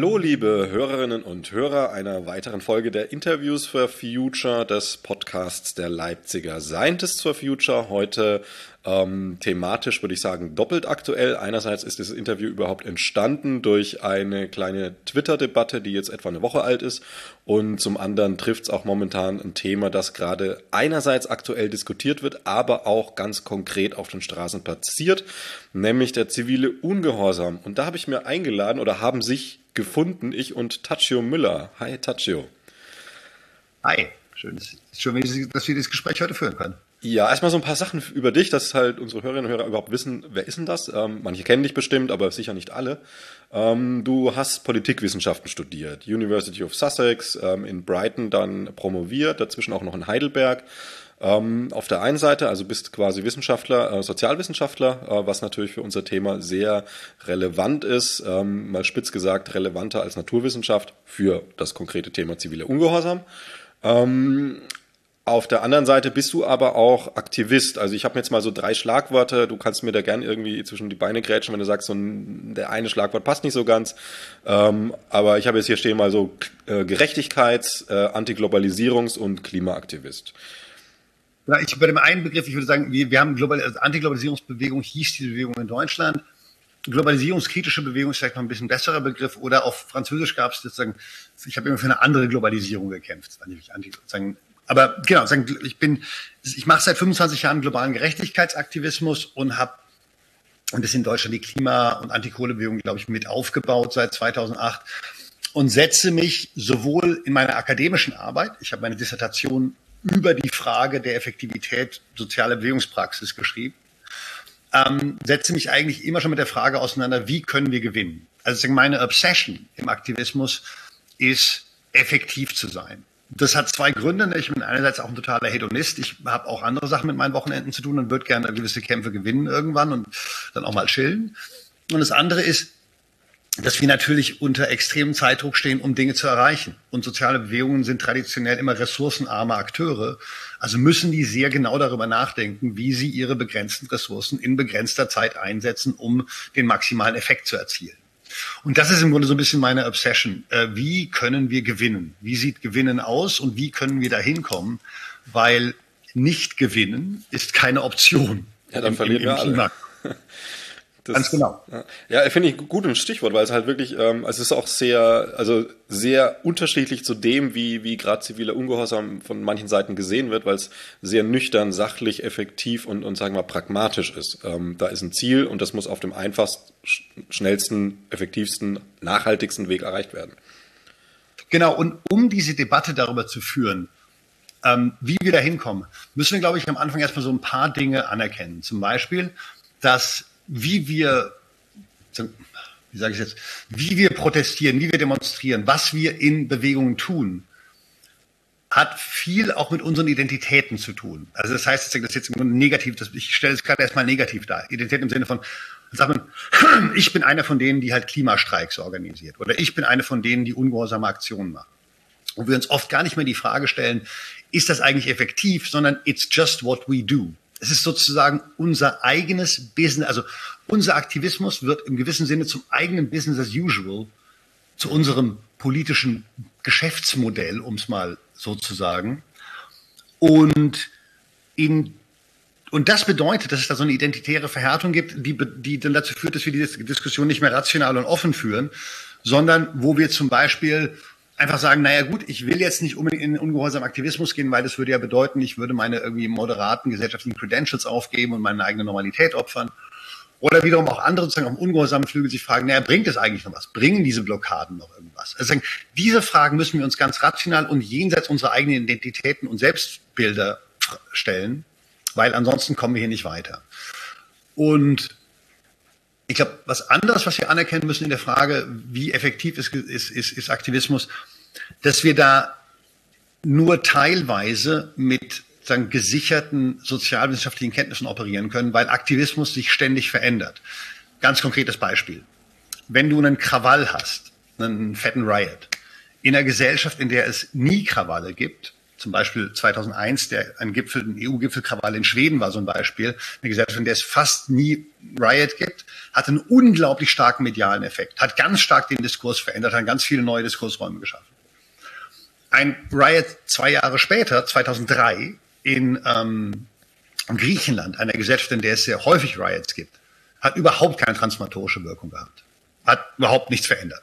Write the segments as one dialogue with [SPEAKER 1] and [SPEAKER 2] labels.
[SPEAKER 1] Hallo, liebe Hörerinnen und Hörer einer weiteren Folge der Interviews for Future des Podcasts der Leipziger Scientists for Future. Heute ähm, thematisch würde ich sagen doppelt aktuell. Einerseits ist dieses Interview überhaupt entstanden durch eine kleine Twitter-Debatte, die jetzt etwa eine Woche alt ist. Und zum anderen trifft es auch momentan ein Thema, das gerade einerseits aktuell diskutiert wird, aber auch ganz konkret auf den Straßen passiert, nämlich der zivile Ungehorsam. Und da habe ich mir eingeladen oder haben sich gefunden, ich und Tachio Müller. Hi Tachio.
[SPEAKER 2] Hi, schön, schön, dass wir das Gespräch heute führen können.
[SPEAKER 1] Ja, erstmal so ein paar Sachen über dich, dass halt unsere Hörerinnen und Hörer überhaupt wissen, wer ist denn das? Ähm, manche kennen dich bestimmt, aber sicher nicht alle. Ähm, du hast Politikwissenschaften studiert, University of Sussex, ähm, in Brighton dann promoviert, dazwischen auch noch in Heidelberg. Ähm, auf der einen Seite, also bist quasi Wissenschaftler, äh, Sozialwissenschaftler, äh, was natürlich für unser Thema sehr relevant ist, ähm, mal spitz gesagt relevanter als Naturwissenschaft für das konkrete Thema ziviler Ungehorsam. Ähm, auf der anderen Seite bist du aber auch Aktivist. Also ich habe jetzt mal so drei Schlagworte. Du kannst mir da gern irgendwie zwischen die Beine grätschen, wenn du sagst, so ein, der eine Schlagwort passt nicht so ganz. Ähm, aber ich habe jetzt hier stehen mal so äh, Gerechtigkeits-, äh, Antiglobalisierungs- und Klimaaktivist.
[SPEAKER 2] Ich bei dem einen Begriff, ich würde sagen, wir, wir haben Global also Antiglobalisierungsbewegung hieß diese Bewegung in Deutschland. Globalisierungskritische Bewegung ist vielleicht noch ein bisschen besserer Begriff. Oder auf Französisch gab es sozusagen, ich habe immer für eine andere Globalisierung gekämpft. Aber genau, ich bin, ich mache seit 25 Jahren globalen Gerechtigkeitsaktivismus und habe ein bisschen in Deutschland die Klima- und Antikohlebewegung, glaube ich, mit aufgebaut seit 2008 und setze mich sowohl in meiner akademischen Arbeit, ich habe meine Dissertation über die Frage der Effektivität sozialer Bewegungspraxis geschrieben, ähm, setze mich eigentlich immer schon mit der Frage auseinander, wie können wir gewinnen? Also meine Obsession im Aktivismus ist, effektiv zu sein. Das hat zwei Gründe. Ich bin einerseits auch ein totaler Hedonist. Ich habe auch andere Sachen mit meinen Wochenenden zu tun und würde gerne gewisse Kämpfe gewinnen irgendwann und dann auch mal chillen. Und das andere ist, dass wir natürlich unter extremem Zeitdruck stehen, um Dinge zu erreichen. Und soziale Bewegungen sind traditionell immer ressourcenarme Akteure. Also müssen die sehr genau darüber nachdenken, wie sie ihre begrenzten Ressourcen in begrenzter Zeit einsetzen, um den maximalen Effekt zu erzielen. Und das ist im Grunde so ein bisschen meine Obsession. Äh, wie können wir gewinnen? Wie sieht Gewinnen aus und wie können wir da hinkommen? Weil nicht gewinnen ist keine Option.
[SPEAKER 1] Ja, dann verlieren wir alle.
[SPEAKER 2] Das, Ganz genau.
[SPEAKER 1] Ja, finde ich gut ein Stichwort, weil es halt wirklich, ähm, es ist auch sehr, also sehr unterschiedlich zu dem, wie, wie gerade ziviler Ungehorsam von manchen Seiten gesehen wird, weil es sehr nüchtern, sachlich, effektiv und, und sagen wir pragmatisch ist. Ähm, da ist ein Ziel und das muss auf dem einfachsten, schnellsten, effektivsten, nachhaltigsten Weg erreicht werden.
[SPEAKER 2] Genau, und um diese Debatte darüber zu führen, ähm, wie wir da hinkommen, müssen wir, glaube ich, am Anfang erstmal so ein paar Dinge anerkennen. Zum Beispiel, dass wie wir, wie sage ich jetzt, wie wir protestieren, wie wir demonstrieren, was wir in Bewegungen tun, hat viel auch mit unseren Identitäten zu tun. Also das heißt, das ist jetzt im Grunde negativ, das, ich stelle es gerade erstmal negativ dar. Identität im Sinne von, sagt man, ich bin einer von denen, die halt Klimastreiks organisiert oder ich bin einer von denen, die ungehorsame Aktionen machen. Und wir uns oft gar nicht mehr die Frage stellen, ist das eigentlich effektiv, sondern it's just what we do. Es ist sozusagen unser eigenes Business, also unser Aktivismus wird im gewissen Sinne zum eigenen Business as usual, zu unserem politischen Geschäftsmodell, um es mal so zu sagen. Und in und das bedeutet, dass es da so eine identitäre Verhärtung gibt, die, die dann dazu führt, dass wir diese Diskussion nicht mehr rational und offen führen, sondern wo wir zum Beispiel einfach sagen, naja gut, ich will jetzt nicht unbedingt in ungehorsamen Aktivismus gehen, weil das würde ja bedeuten, ich würde meine irgendwie moderaten gesellschaftlichen Credentials aufgeben und meine eigene Normalität opfern. Oder wiederum auch andere sozusagen dem ungehorsamen Flügel sich fragen, naja, bringt es eigentlich noch was? Bringen diese Blockaden noch irgendwas? Also diese Fragen müssen wir uns ganz rational und jenseits unserer eigenen Identitäten und Selbstbilder stellen, weil ansonsten kommen wir hier nicht weiter. Und ich glaube, was anderes, was wir anerkennen müssen in der Frage, wie effektiv ist, ist, ist, ist Aktivismus, dass wir da nur teilweise mit sagen, gesicherten sozialwissenschaftlichen Kenntnissen operieren können, weil Aktivismus sich ständig verändert. Ganz konkretes Beispiel. Wenn du einen Krawall hast, einen fetten Riot, in einer Gesellschaft, in der es nie Krawalle gibt, zum Beispiel 2001, der ein Gipfel, ein EU-Gipfelkrawall in Schweden war so ein Beispiel, eine Gesellschaft, in der es fast nie Riot gibt, hat einen unglaublich starken medialen Effekt, hat ganz stark den Diskurs verändert, hat ganz viele neue Diskursräume geschaffen. Ein Riot zwei Jahre später, 2003, in ähm, Griechenland, einer Gesellschaft, in der es sehr häufig Riots gibt, hat überhaupt keine transformatorische Wirkung gehabt, hat überhaupt nichts verändert.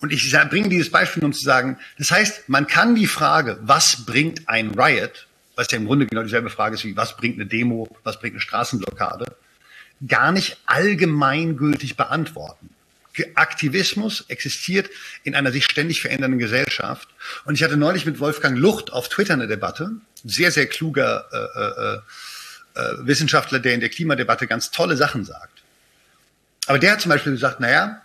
[SPEAKER 2] Und ich bringe dieses Beispiel, um zu sagen, das heißt, man kann die Frage, was bringt ein Riot, was ja im Grunde genau dieselbe Frage ist wie, was bringt eine Demo, was bringt eine Straßenblockade, gar nicht allgemeingültig beantworten. Aktivismus existiert in einer sich ständig verändernden Gesellschaft. Und ich hatte neulich mit Wolfgang Lucht auf Twitter eine Debatte, sehr, sehr kluger äh, äh, äh, Wissenschaftler, der in der Klimadebatte ganz tolle Sachen sagt. Aber der hat zum Beispiel gesagt, naja,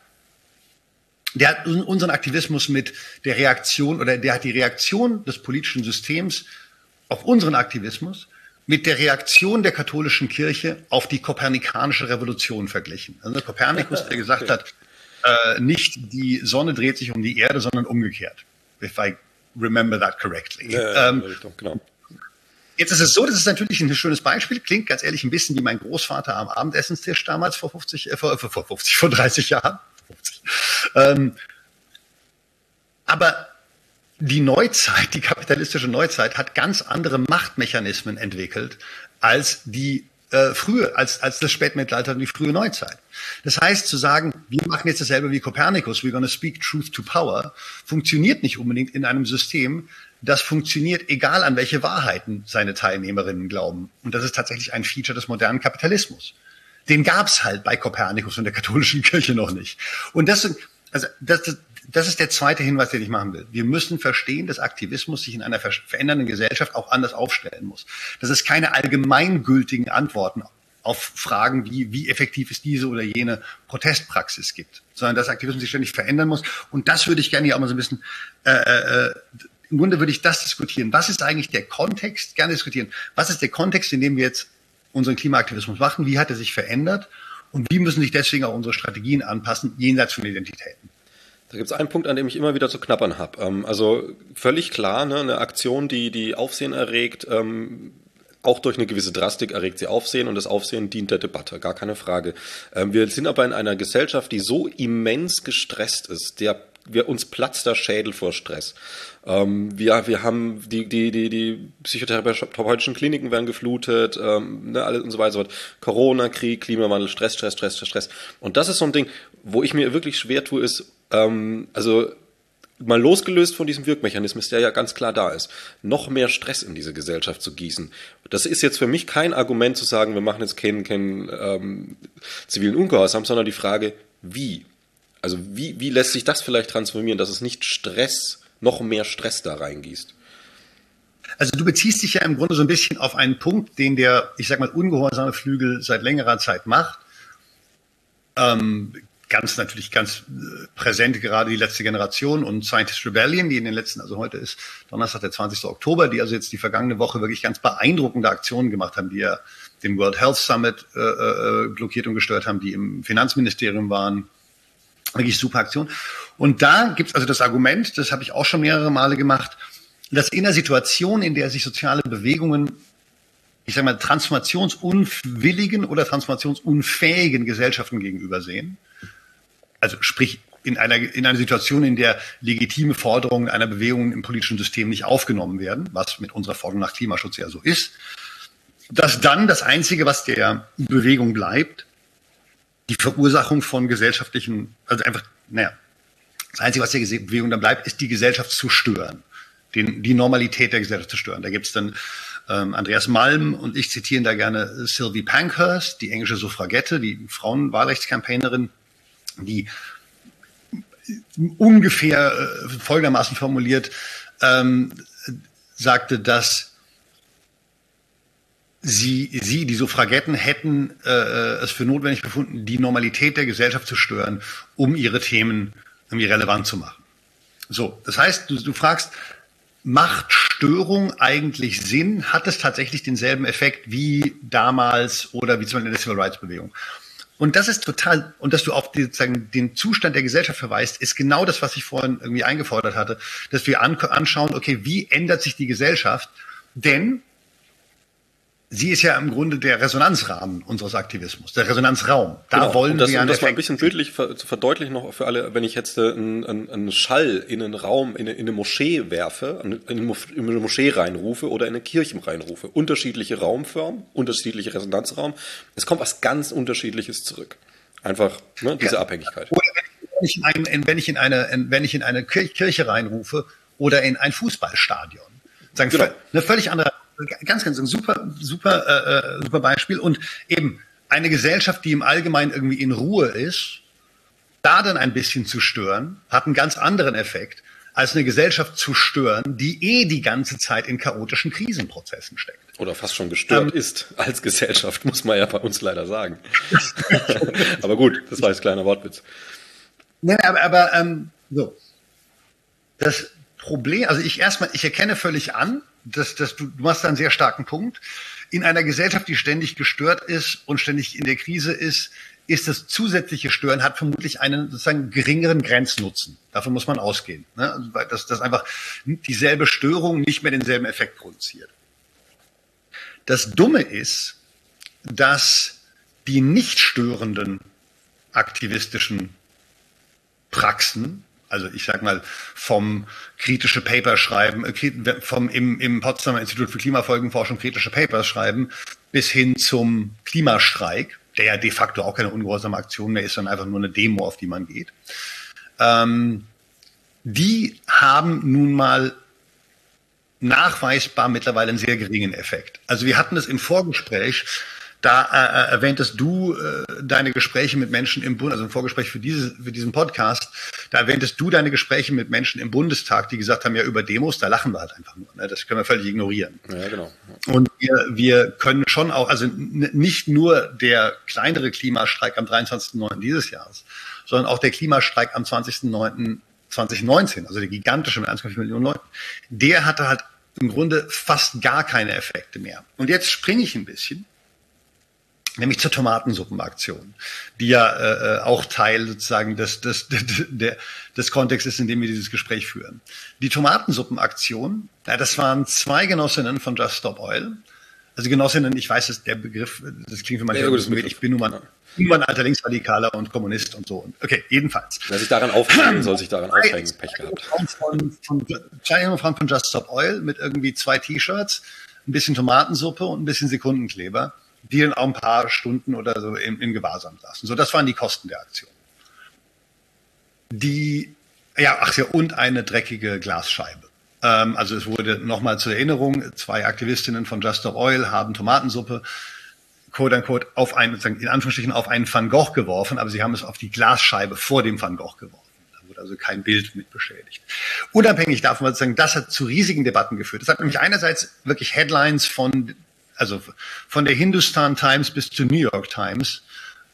[SPEAKER 2] der hat unseren Aktivismus mit der Reaktion oder der hat die Reaktion des politischen Systems auf unseren Aktivismus mit der Reaktion der katholischen Kirche auf die kopernikanische Revolution verglichen. Also Kopernikus, der gesagt hat, äh, nicht die Sonne dreht sich um die Erde, sondern umgekehrt. If I remember that correctly. Ja, ähm, genau. Jetzt ist es so, das ist natürlich ein schönes Beispiel, klingt ganz ehrlich ein bisschen wie mein Großvater am Abendessenstisch damals vor 50, äh, vor, vor 50, vor 30 Jahren. 50. Ähm, aber die Neuzeit, die kapitalistische Neuzeit, hat ganz andere Machtmechanismen entwickelt als die äh, frühe, als, als das Spätmittelalter und die frühe Neuzeit. Das heißt, zu sagen, wir machen jetzt dasselbe wie Kopernikus, we're gonna speak truth to power, funktioniert nicht unbedingt in einem System, das funktioniert, egal an welche Wahrheiten seine Teilnehmerinnen glauben. Und das ist tatsächlich ein Feature des modernen Kapitalismus. Den gab's halt bei Kopernikus und der katholischen Kirche noch nicht. Und das, also das, das ist der zweite Hinweis, den ich machen will. Wir müssen verstehen, dass Aktivismus sich in einer verändernden Gesellschaft auch anders aufstellen muss. Dass es keine allgemeingültigen Antworten auf Fragen wie, wie effektiv ist diese oder jene Protestpraxis gibt, sondern dass Aktivismus sich ständig verändern muss. Und das würde ich gerne hier auch mal so ein bisschen, äh, äh, im Grunde würde ich das diskutieren. Was ist eigentlich der Kontext, gerne diskutieren, was ist der Kontext, in dem wir jetzt unseren Klimaaktivismus machen? Wie hat er sich verändert? Und wie müssen sich deswegen auch unsere Strategien anpassen, jenseits von Identitäten?
[SPEAKER 1] Da gibt es einen Punkt, an dem ich immer wieder zu knappern habe. Ähm, also völlig klar, ne, eine Aktion, die, die Aufsehen erregt, ähm, auch durch eine gewisse Drastik erregt sie Aufsehen und das Aufsehen dient der Debatte, gar keine Frage. Ähm, wir sind aber in einer Gesellschaft, die so immens gestresst ist, der wir uns platzt der Schädel vor Stress. Ähm, wir, wir haben die, die, die, die psychotherapeutischen Kliniken werden geflutet, ähm, ne, alles und so weiter. Corona, Krieg, Klimawandel, Stress, Stress, Stress, Stress. Und das ist so ein Ding, wo ich mir wirklich schwer tue, ist, ähm, also mal losgelöst von diesem Wirkmechanismus, der ja ganz klar da ist, noch mehr Stress in diese Gesellschaft zu gießen. Das ist jetzt für mich kein Argument zu sagen, wir machen jetzt keinen, keinen ähm, zivilen Ungehorsam, sondern die Frage, wie? Also wie, wie lässt sich das vielleicht transformieren, dass es nicht Stress, noch mehr Stress da reingießt?
[SPEAKER 2] Also du beziehst dich ja im Grunde so ein bisschen auf einen Punkt, den der, ich sag mal, ungehorsame Flügel seit längerer Zeit macht. Ähm, ganz natürlich ganz äh, präsent gerade die letzte Generation und Scientist Rebellion, die in den letzten, also heute ist Donnerstag, der 20. Oktober, die also jetzt die vergangene Woche wirklich ganz beeindruckende Aktionen gemacht haben, die ja den World Health Summit äh, äh, blockiert und gestört haben, die im Finanzministerium waren. Wirklich super Aktion. Und da gibt's also das Argument, das habe ich auch schon mehrere Male gemacht, dass in der Situation, in der sich soziale Bewegungen ich sage mal, transformationsunwilligen oder transformationsunfähigen Gesellschaften gegenüber sehen, also sprich in einer, in einer Situation, in der legitime Forderungen einer Bewegung im politischen System nicht aufgenommen werden, was mit unserer Forderung nach Klimaschutz ja so ist, dass dann das Einzige, was der Bewegung bleibt, die Verursachung von gesellschaftlichen, also einfach, naja, das Einzige, was der Bewegung dann bleibt, ist die Gesellschaft zu stören, den, die Normalität der Gesellschaft zu stören. Da gibt's dann ähm, Andreas Malm und ich zitieren da gerne Sylvie Pankhurst, die englische Suffragette, die Frauenwahlrechtscampaignerin, die ungefähr äh, folgendermaßen formuliert ähm, sagte, dass sie, sie, die Suffragetten, hätten äh, es für notwendig befunden, die Normalität der Gesellschaft zu stören, um ihre Themen irgendwie relevant zu machen. So, das heißt, du, du fragst, macht Störung eigentlich Sinn? Hat es tatsächlich denselben Effekt wie damals oder wie zum Beispiel in der Civil Rights Bewegung? Und das ist total, und dass du auf die, sozusagen, den Zustand der Gesellschaft verweist, ist genau das, was ich vorhin irgendwie eingefordert hatte, dass wir an, anschauen, okay, wie ändert sich die Gesellschaft? Denn sie ist ja im Grunde der Resonanzrahmen unseres Aktivismus, der Resonanzraum.
[SPEAKER 1] Da genau. wollen das, wir um das mal ein bisschen bildlich zu verdeutlichen noch für alle, wenn ich jetzt einen, einen, einen Schall in einen Raum, in eine, in eine Moschee werfe, in eine Moschee reinrufe oder in eine Kirche reinrufe, unterschiedliche Raumformen, unterschiedliche Resonanzraum, es kommt was ganz Unterschiedliches zurück. Einfach ne, diese ja. Abhängigkeit.
[SPEAKER 2] Oder wenn ich, in ein, wenn ich in eine, wenn ich in eine Kirche reinrufe oder in ein Fußballstadion, sagen genau. eine völlig andere ganz, ganz ein super, super, äh, äh, super Beispiel. Und eben eine Gesellschaft, die im Allgemeinen irgendwie in Ruhe ist, da dann ein bisschen zu stören, hat einen ganz anderen Effekt, als eine Gesellschaft zu stören, die eh die ganze Zeit in chaotischen Krisenprozessen steckt.
[SPEAKER 1] Oder fast schon gestört ähm, ist als Gesellschaft, muss man ja bei uns leider sagen. aber gut, das war jetzt kleiner Wortwitz.
[SPEAKER 2] Nein, aber, aber ähm, so. Das Problem, also ich erstmal, ich erkenne völlig an, dass, dass du, du machst da einen sehr starken Punkt. In einer Gesellschaft, die ständig gestört ist und ständig in der Krise ist, ist das zusätzliche Stören hat vermutlich einen sozusagen geringeren Grenznutzen. Davon muss man ausgehen. Ne? Also, dass, dass einfach dieselbe Störung nicht mehr denselben Effekt produziert. Das Dumme ist, dass die nicht störenden aktivistischen Praxen also ich sag mal vom kritische Paper schreiben, äh, vom im, im Potsdamer Institut für Klimafolgenforschung kritische Papers schreiben, bis hin zum Klimastreik, der ja de facto auch keine ungehorsame Aktion mehr ist, sondern einfach nur eine Demo, auf die man geht. Ähm, die haben nun mal nachweisbar mittlerweile einen sehr geringen Effekt. Also wir hatten es im Vorgespräch, da äh, äh, erwähntest du äh, deine Gespräche mit Menschen im Bund, also im Vorgespräch für, dieses, für diesen Podcast, da erwähntest du deine Gespräche mit Menschen im Bundestag, die gesagt haben, ja, über Demos, da lachen wir halt einfach nur. Ne? Das können wir völlig ignorieren. Ja, genau. Und wir, wir können schon auch, also nicht nur der kleinere Klimastreik am 23.09. dieses Jahres, sondern auch der Klimastreik am 20.09. 2019, also der gigantische mit 1,4 Millionen Leuten, der hatte halt im Grunde fast gar keine Effekte mehr. Und jetzt springe ich ein bisschen nämlich zur Tomatensuppenaktion, die ja äh, äh auch Teil sozusagen des, des, des, des Kontextes ist, in dem wir dieses Gespräch führen. Die Tomatensuppenaktion, ja, das waren zwei Genossinnen von Just Stop Oil. Also Genossinnen, ich weiß, dass der Begriff, das klingt für manche, ja, ich bin nun mal, nun ein alter Linksradikaler und Kommunist und so. Okay, jedenfalls.
[SPEAKER 1] Wer sich daran aufhängen, soll sich daran aufhängen, Pech gehabt.
[SPEAKER 2] Von, von, zwei junge Frauen von Just Stop Oil mit irgendwie zwei T-Shirts, ein bisschen Tomatensuppe und ein bisschen Sekundenkleber die dann auch ein paar Stunden oder so in, in Gewahrsam saßen. So, das waren die Kosten der Aktion. Die, ja, ach ja, und eine dreckige Glasscheibe. Ähm, also es wurde nochmal zur Erinnerung, zwei Aktivistinnen von Just Stop Oil haben Tomatensuppe quote unquote auf einen, in Anführungsstrichen auf einen Van Gogh geworfen, aber sie haben es auf die Glasscheibe vor dem Van Gogh geworfen. Da wurde also kein Bild mit beschädigt. Unabhängig davon, sozusagen, das hat zu riesigen Debatten geführt. Das hat nämlich einerseits wirklich Headlines von also von der Hindustan Times bis zur New York Times,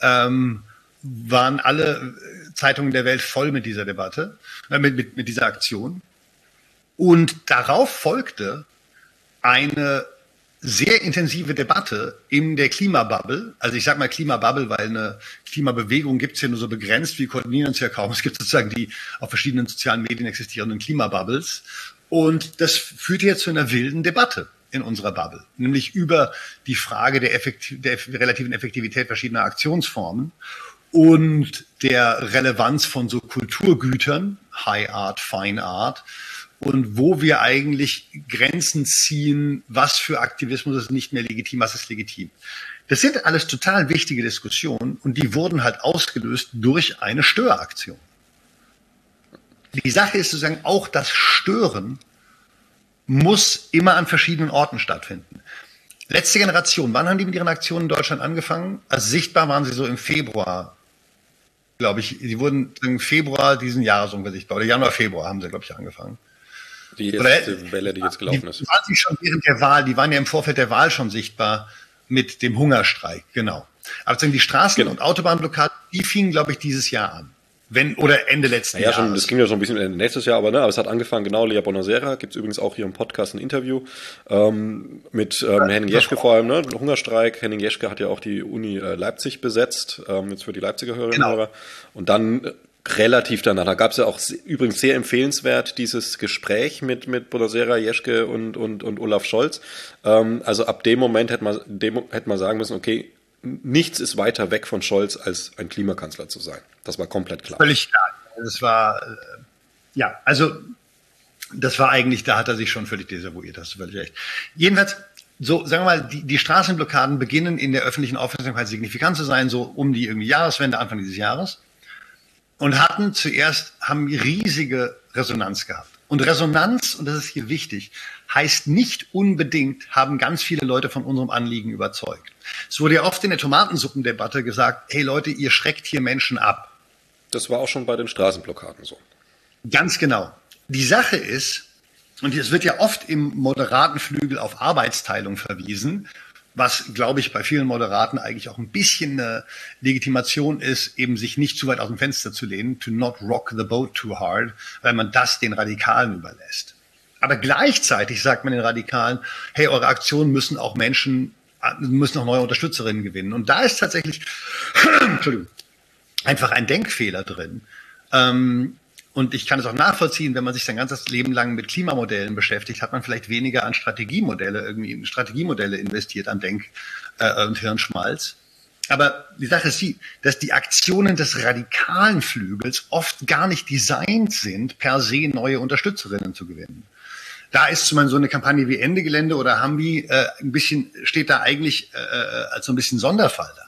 [SPEAKER 2] ähm, waren alle Zeitungen der Welt voll mit dieser Debatte, äh, mit, mit, mit dieser Aktion. Und darauf folgte eine sehr intensive Debatte in der Klimabubble. Also ich sage mal Klimabubble, weil eine Klimabewegung gibt es ja nur so begrenzt, wir koordinieren uns ja kaum. Es gibt sozusagen die auf verschiedenen sozialen Medien existierenden Klimabubbles. Und das führte jetzt zu einer wilden Debatte in unserer Bubble, nämlich über die Frage der, Effektiv der relativen Effektivität verschiedener Aktionsformen und der Relevanz von so Kulturgütern, High Art, Fine Art, und wo wir eigentlich Grenzen ziehen, was für Aktivismus ist nicht mehr legitim, was ist legitim. Das sind alles total wichtige Diskussionen und die wurden halt ausgelöst durch eine Störaktion. Die Sache ist sozusagen auch das Stören muss immer an verschiedenen Orten stattfinden. Letzte Generation, wann haben die mit ihren Aktionen in Deutschland angefangen? Also sichtbar waren sie so im Februar, glaube ich. Sie wurden im Februar diesen Jahres ungefähr sichtbar. Oder Januar, Februar haben sie, glaube ich, angefangen.
[SPEAKER 1] Die erste Welle, die jetzt gelaufen ist.
[SPEAKER 2] Die waren sie schon während der Wahl, die waren ja im Vorfeld der Wahl schon sichtbar mit dem Hungerstreik, genau. Aber die Straßen- genau. und Autobahnblockaden, die fingen, glaube ich, dieses Jahr an. Wenn, oder Ende letzten
[SPEAKER 1] ja, Jahres. Ja, schon, das ging ja schon ein bisschen Ende nächstes Jahr, aber, ne, aber es hat angefangen, genau, Lea Bonasera, gibt es übrigens auch hier im Podcast ein Interview ähm, mit ähm, Henning Jeschke vor allem, ne, Hungerstreik. Henning Jeschke hat ja auch die Uni äh, Leipzig besetzt, ähm, jetzt für die Leipziger Hörerinnen genau. Hörer. Und dann äh, relativ danach, da gab es ja auch übrigens sehr empfehlenswert dieses Gespräch mit, mit Bonasera, Jeschke und, und, und Olaf Scholz. Ähm, also ab dem Moment hätte man, dem, hätte man sagen müssen, okay, nichts ist weiter weg von Scholz, als ein Klimakanzler zu sein. Das war komplett klar.
[SPEAKER 2] Völlig klar. Das war, äh, ja, also das war eigentlich, da hat er sich schon völlig desavouiert, hast du völlig recht. Jedenfalls, so, sagen wir mal, die, die Straßenblockaden beginnen in der öffentlichen Aufmerksamkeit signifikant zu sein, so um die irgendwie Jahreswende, Anfang dieses Jahres. Und hatten zuerst, haben riesige Resonanz gehabt. Und Resonanz, und das ist hier wichtig, heißt nicht unbedingt, haben ganz viele Leute von unserem Anliegen überzeugt. Es wurde ja oft in der Tomatensuppendebatte gesagt, hey Leute, ihr schreckt hier Menschen ab.
[SPEAKER 1] Das war auch schon bei den Straßenblockaden so.
[SPEAKER 2] Ganz genau. Die Sache ist, und es wird ja oft im moderaten Flügel auf Arbeitsteilung verwiesen, was, glaube ich, bei vielen Moderaten eigentlich auch ein bisschen eine Legitimation ist, eben sich nicht zu weit aus dem Fenster zu lehnen, to not rock the boat too hard, weil man das den Radikalen überlässt. Aber gleichzeitig sagt man den Radikalen, hey, eure Aktionen müssen auch Menschen, müssen auch neue Unterstützerinnen gewinnen. Und da ist tatsächlich, einfach ein Denkfehler drin. Ähm, und ich kann es auch nachvollziehen, wenn man sich sein ganzes Leben lang mit Klimamodellen beschäftigt, hat man vielleicht weniger an Strategiemodelle, irgendwie in Strategiemodelle investiert, an Denk- äh, und Hirnschmalz. Aber die Sache ist die, dass die Aktionen des radikalen Flügels oft gar nicht designt sind, per se neue Unterstützerinnen zu gewinnen. Da ist zum Beispiel so eine Kampagne wie Ende Gelände oder Hambi äh, ein bisschen, steht da eigentlich äh, äh, als so ein bisschen Sonderfall da.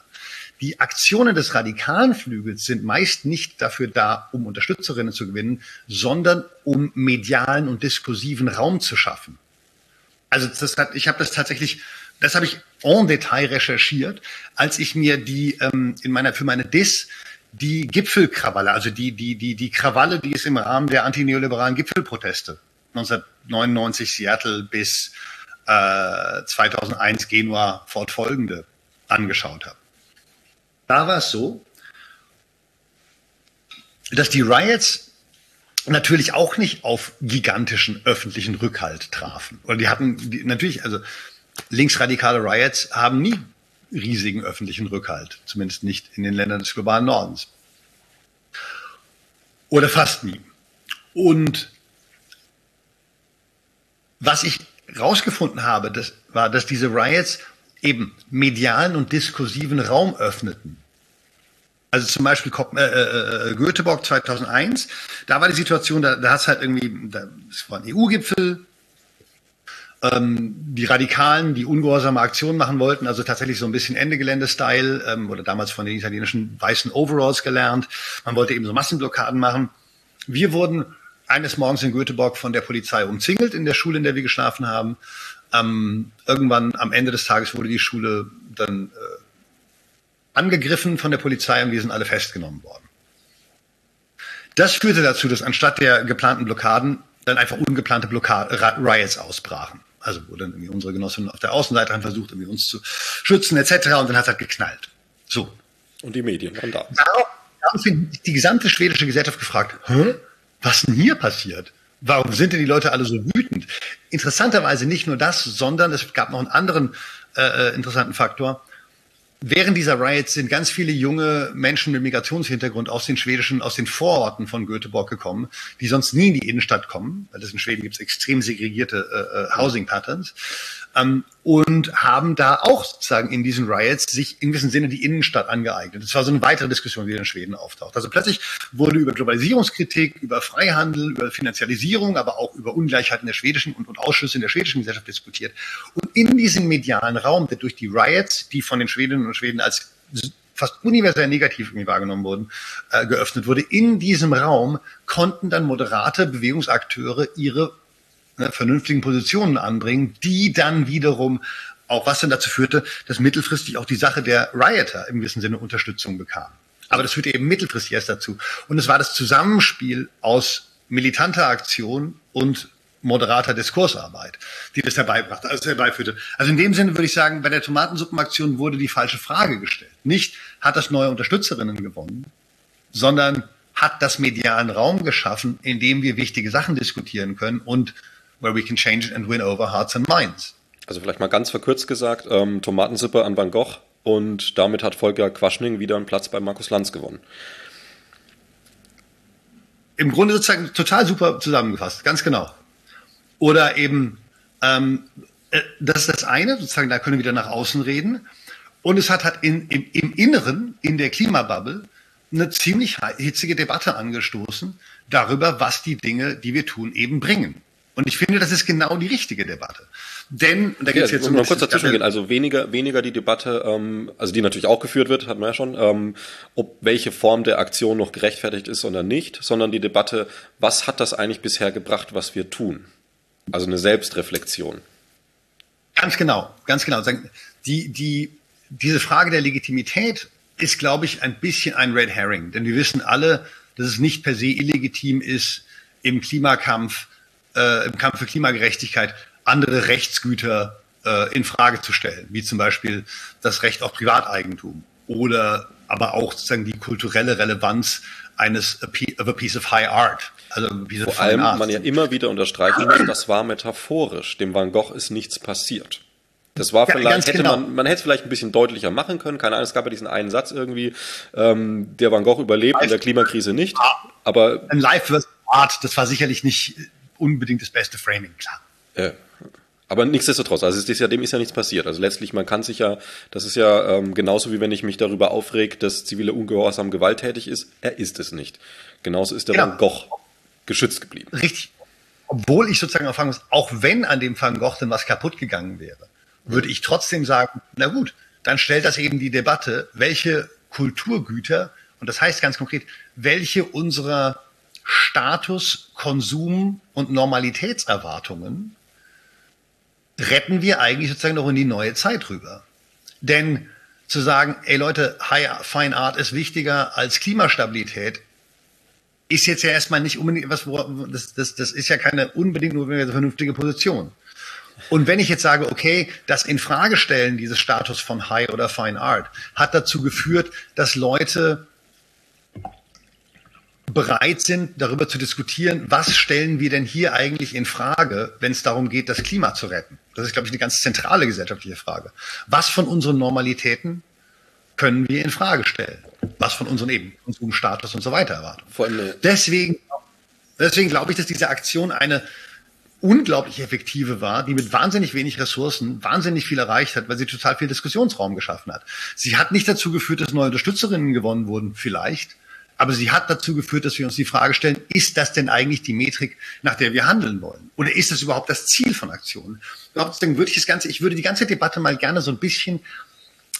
[SPEAKER 2] Die Aktionen des radikalen Flügels sind meist nicht dafür da, um Unterstützerinnen zu gewinnen, sondern um medialen und diskursiven Raum zu schaffen. Also das hat, ich habe das tatsächlich, das habe ich en Detail recherchiert, als ich mir die ähm, in meiner für meine Dis die Gipfelkrawalle, also die die die die Krawalle, die es im Rahmen der antineoliberalen Gipfelproteste 1999 Seattle bis äh, 2001 Genua fortfolgende angeschaut habe. Da war es so, dass die Riots natürlich auch nicht auf gigantischen öffentlichen Rückhalt trafen. Oder die hatten die, natürlich, also linksradikale Riots haben nie riesigen öffentlichen Rückhalt, zumindest nicht in den Ländern des globalen Nordens. Oder fast nie. Und was ich rausgefunden habe, das war, dass diese Riots eben medialen und diskursiven Raum öffneten. Also zum Beispiel äh, äh, äh, Göteborg 2001, da war die Situation, da, da hat es halt irgendwie, da, es war ein EU-Gipfel, ähm, die Radikalen, die ungehorsame Aktionen machen wollten, also tatsächlich so ein bisschen Ende-Gelände-Style, ähm, oder damals von den italienischen weißen Overalls gelernt. Man wollte eben so Massenblockaden machen. Wir wurden eines Morgens in Göteborg von der Polizei umzingelt in der Schule, in der wir geschlafen haben. Ähm, irgendwann am Ende des Tages wurde die Schule dann äh, angegriffen von der Polizei und wir sind alle festgenommen worden. Das führte dazu, dass anstatt der geplanten Blockaden dann einfach ungeplante Blockade, Riots ausbrachen. Also wo dann irgendwie unsere Genossinnen auf der Außenseite haben versucht, irgendwie uns zu schützen etc. Und dann hat es halt geknallt. So.
[SPEAKER 1] Und die Medien waren da.
[SPEAKER 2] Daraufhin die gesamte schwedische Gesellschaft gefragt, Hä? Was denn hier passiert? Warum sind denn die Leute alle so wütend? Interessanterweise nicht nur das, sondern es gab noch einen anderen äh, äh interessanten Faktor. Während dieser Riots sind ganz viele junge Menschen mit Migrationshintergrund aus den schwedischen, aus den Vororten von Göteborg gekommen, die sonst nie in die Innenstadt kommen, weil es in Schweden gibt extrem segregierte äh, äh, Housing Patterns ähm, und haben da auch sozusagen in diesen Riots sich in gewissem Sinne die Innenstadt angeeignet. Das war so eine weitere Diskussion, die in Schweden auftaucht. Also plötzlich wurde über Globalisierungskritik, über Freihandel, über Finanzialisierung, aber auch über Ungleichheit in der schwedischen und, und Ausschüsse in der schwedischen Gesellschaft diskutiert. Und in diesem medialen Raum, der durch die Riots, die von den Schwedinnen und Schweden als fast universell negativ irgendwie wahrgenommen wurden, äh, geöffnet wurde. In diesem Raum konnten dann moderate Bewegungsakteure ihre ne, vernünftigen Positionen anbringen, die dann wiederum auch was dann dazu führte, dass mittelfristig auch die Sache der Rioter im gewissen Sinne Unterstützung bekam. Aber das führte eben mittelfristig erst dazu. Und es war das Zusammenspiel aus militanter Aktion und moderater Diskursarbeit, die das herbeibrachte, also herbeiführte. Also in dem Sinne würde ich sagen, bei der Tomatensuppenaktion wurde die falsche Frage gestellt. Nicht, hat das neue Unterstützerinnen gewonnen, sondern hat das medialen Raum geschaffen, in dem wir wichtige Sachen diskutieren können und where we can change it and win over hearts and minds.
[SPEAKER 1] Also vielleicht mal ganz verkürzt gesagt, ähm, Tomatensuppe an Van Gogh und damit hat Volker Quaschning wieder einen Platz bei Markus Lanz gewonnen.
[SPEAKER 2] Im Grunde sozusagen total super zusammengefasst, ganz genau. Oder eben, ähm, äh, das ist das eine, sozusagen, da können wir wieder nach außen reden. Und es hat, hat in, im, im Inneren, in der Klimabubble, eine ziemlich hitzige Debatte angestoßen darüber, was die Dinge, die wir tun, eben bringen. Und ich finde, das ist genau die richtige Debatte. Denn,
[SPEAKER 1] da gibt es ja, jetzt mal kurz dazwischen gehen, also weniger, weniger die Debatte, ähm, also die natürlich auch geführt wird, hat man ja schon, ähm, ob welche Form der Aktion noch gerechtfertigt ist oder nicht, sondern die Debatte, was hat das eigentlich bisher gebracht, was wir tun? Also eine Selbstreflexion.
[SPEAKER 2] Ganz genau, ganz genau. Die, die, diese Frage der Legitimität ist, glaube ich, ein bisschen ein Red Herring. Denn wir wissen alle, dass es nicht per se illegitim ist, im Klimakampf, äh, im Kampf für Klimagerechtigkeit andere Rechtsgüter äh, in Frage zu stellen, wie zum Beispiel das Recht auf Privateigentum oder aber auch sozusagen die kulturelle Relevanz eines of a piece of high art.
[SPEAKER 1] Also Vor allem, man ja immer wieder unterstreichen muss, das war metaphorisch. Dem Van Gogh ist nichts passiert. Das war ja, vielleicht, hätte genau. man, man hätte es vielleicht ein bisschen deutlicher machen können. Keine Ahnung, es gab ja diesen einen Satz irgendwie, ähm, der Van Gogh überlebt Life, in der Klimakrise nicht. Aber
[SPEAKER 2] ein Life versus Art, das war sicherlich nicht unbedingt das beste Framing, klar.
[SPEAKER 1] Äh, aber nichtsdestotrotz, also es ist ja, dem ist ja nichts passiert. Also letztlich, man kann sich ja, das ist ja ähm, genauso wie wenn ich mich darüber aufreg, dass zivile Ungehorsam gewalttätig ist. Er ist es nicht. Genauso ist der genau. Van Gogh geschützt geblieben.
[SPEAKER 2] Richtig. Obwohl ich sozusagen auch fragen muss, auch wenn an dem Van Gogh denn was kaputt gegangen wäre, würde ich trotzdem sagen, na gut, dann stellt das eben die Debatte, welche Kulturgüter, und das heißt ganz konkret, welche unserer Status, Konsum und Normalitätserwartungen retten wir eigentlich sozusagen noch in die neue Zeit rüber. Denn zu sagen, ey Leute, High Fine Art ist wichtiger als Klimastabilität, ist jetzt ja erstmal nicht unbedingt was, das, das, das ist ja keine unbedingt nur vernünftige Position. Und wenn ich jetzt sage, okay, das Infragestellen dieses Status von High oder Fine Art hat dazu geführt, dass Leute bereit sind, darüber zu diskutieren, was stellen wir denn hier eigentlich in Frage, wenn es darum geht, das Klima zu retten. Das ist, glaube ich, eine ganz zentrale gesellschaftliche Frage. Was von unseren Normalitäten können wir in Frage stellen? Was von unseren eben, unserem Status und so weiter erwarten? Deswegen, deswegen glaube ich, dass diese Aktion eine unglaublich effektive war, die mit wahnsinnig wenig Ressourcen wahnsinnig viel erreicht hat, weil sie total viel Diskussionsraum geschaffen hat. Sie hat nicht dazu geführt, dass neue Unterstützerinnen gewonnen wurden, vielleicht, aber sie hat dazu geführt, dass wir uns die Frage stellen, ist das denn eigentlich die Metrik, nach der wir handeln wollen? Oder ist das überhaupt das Ziel von Aktionen? Deswegen würde ich das Ganze, ich würde die ganze Debatte mal gerne so ein bisschen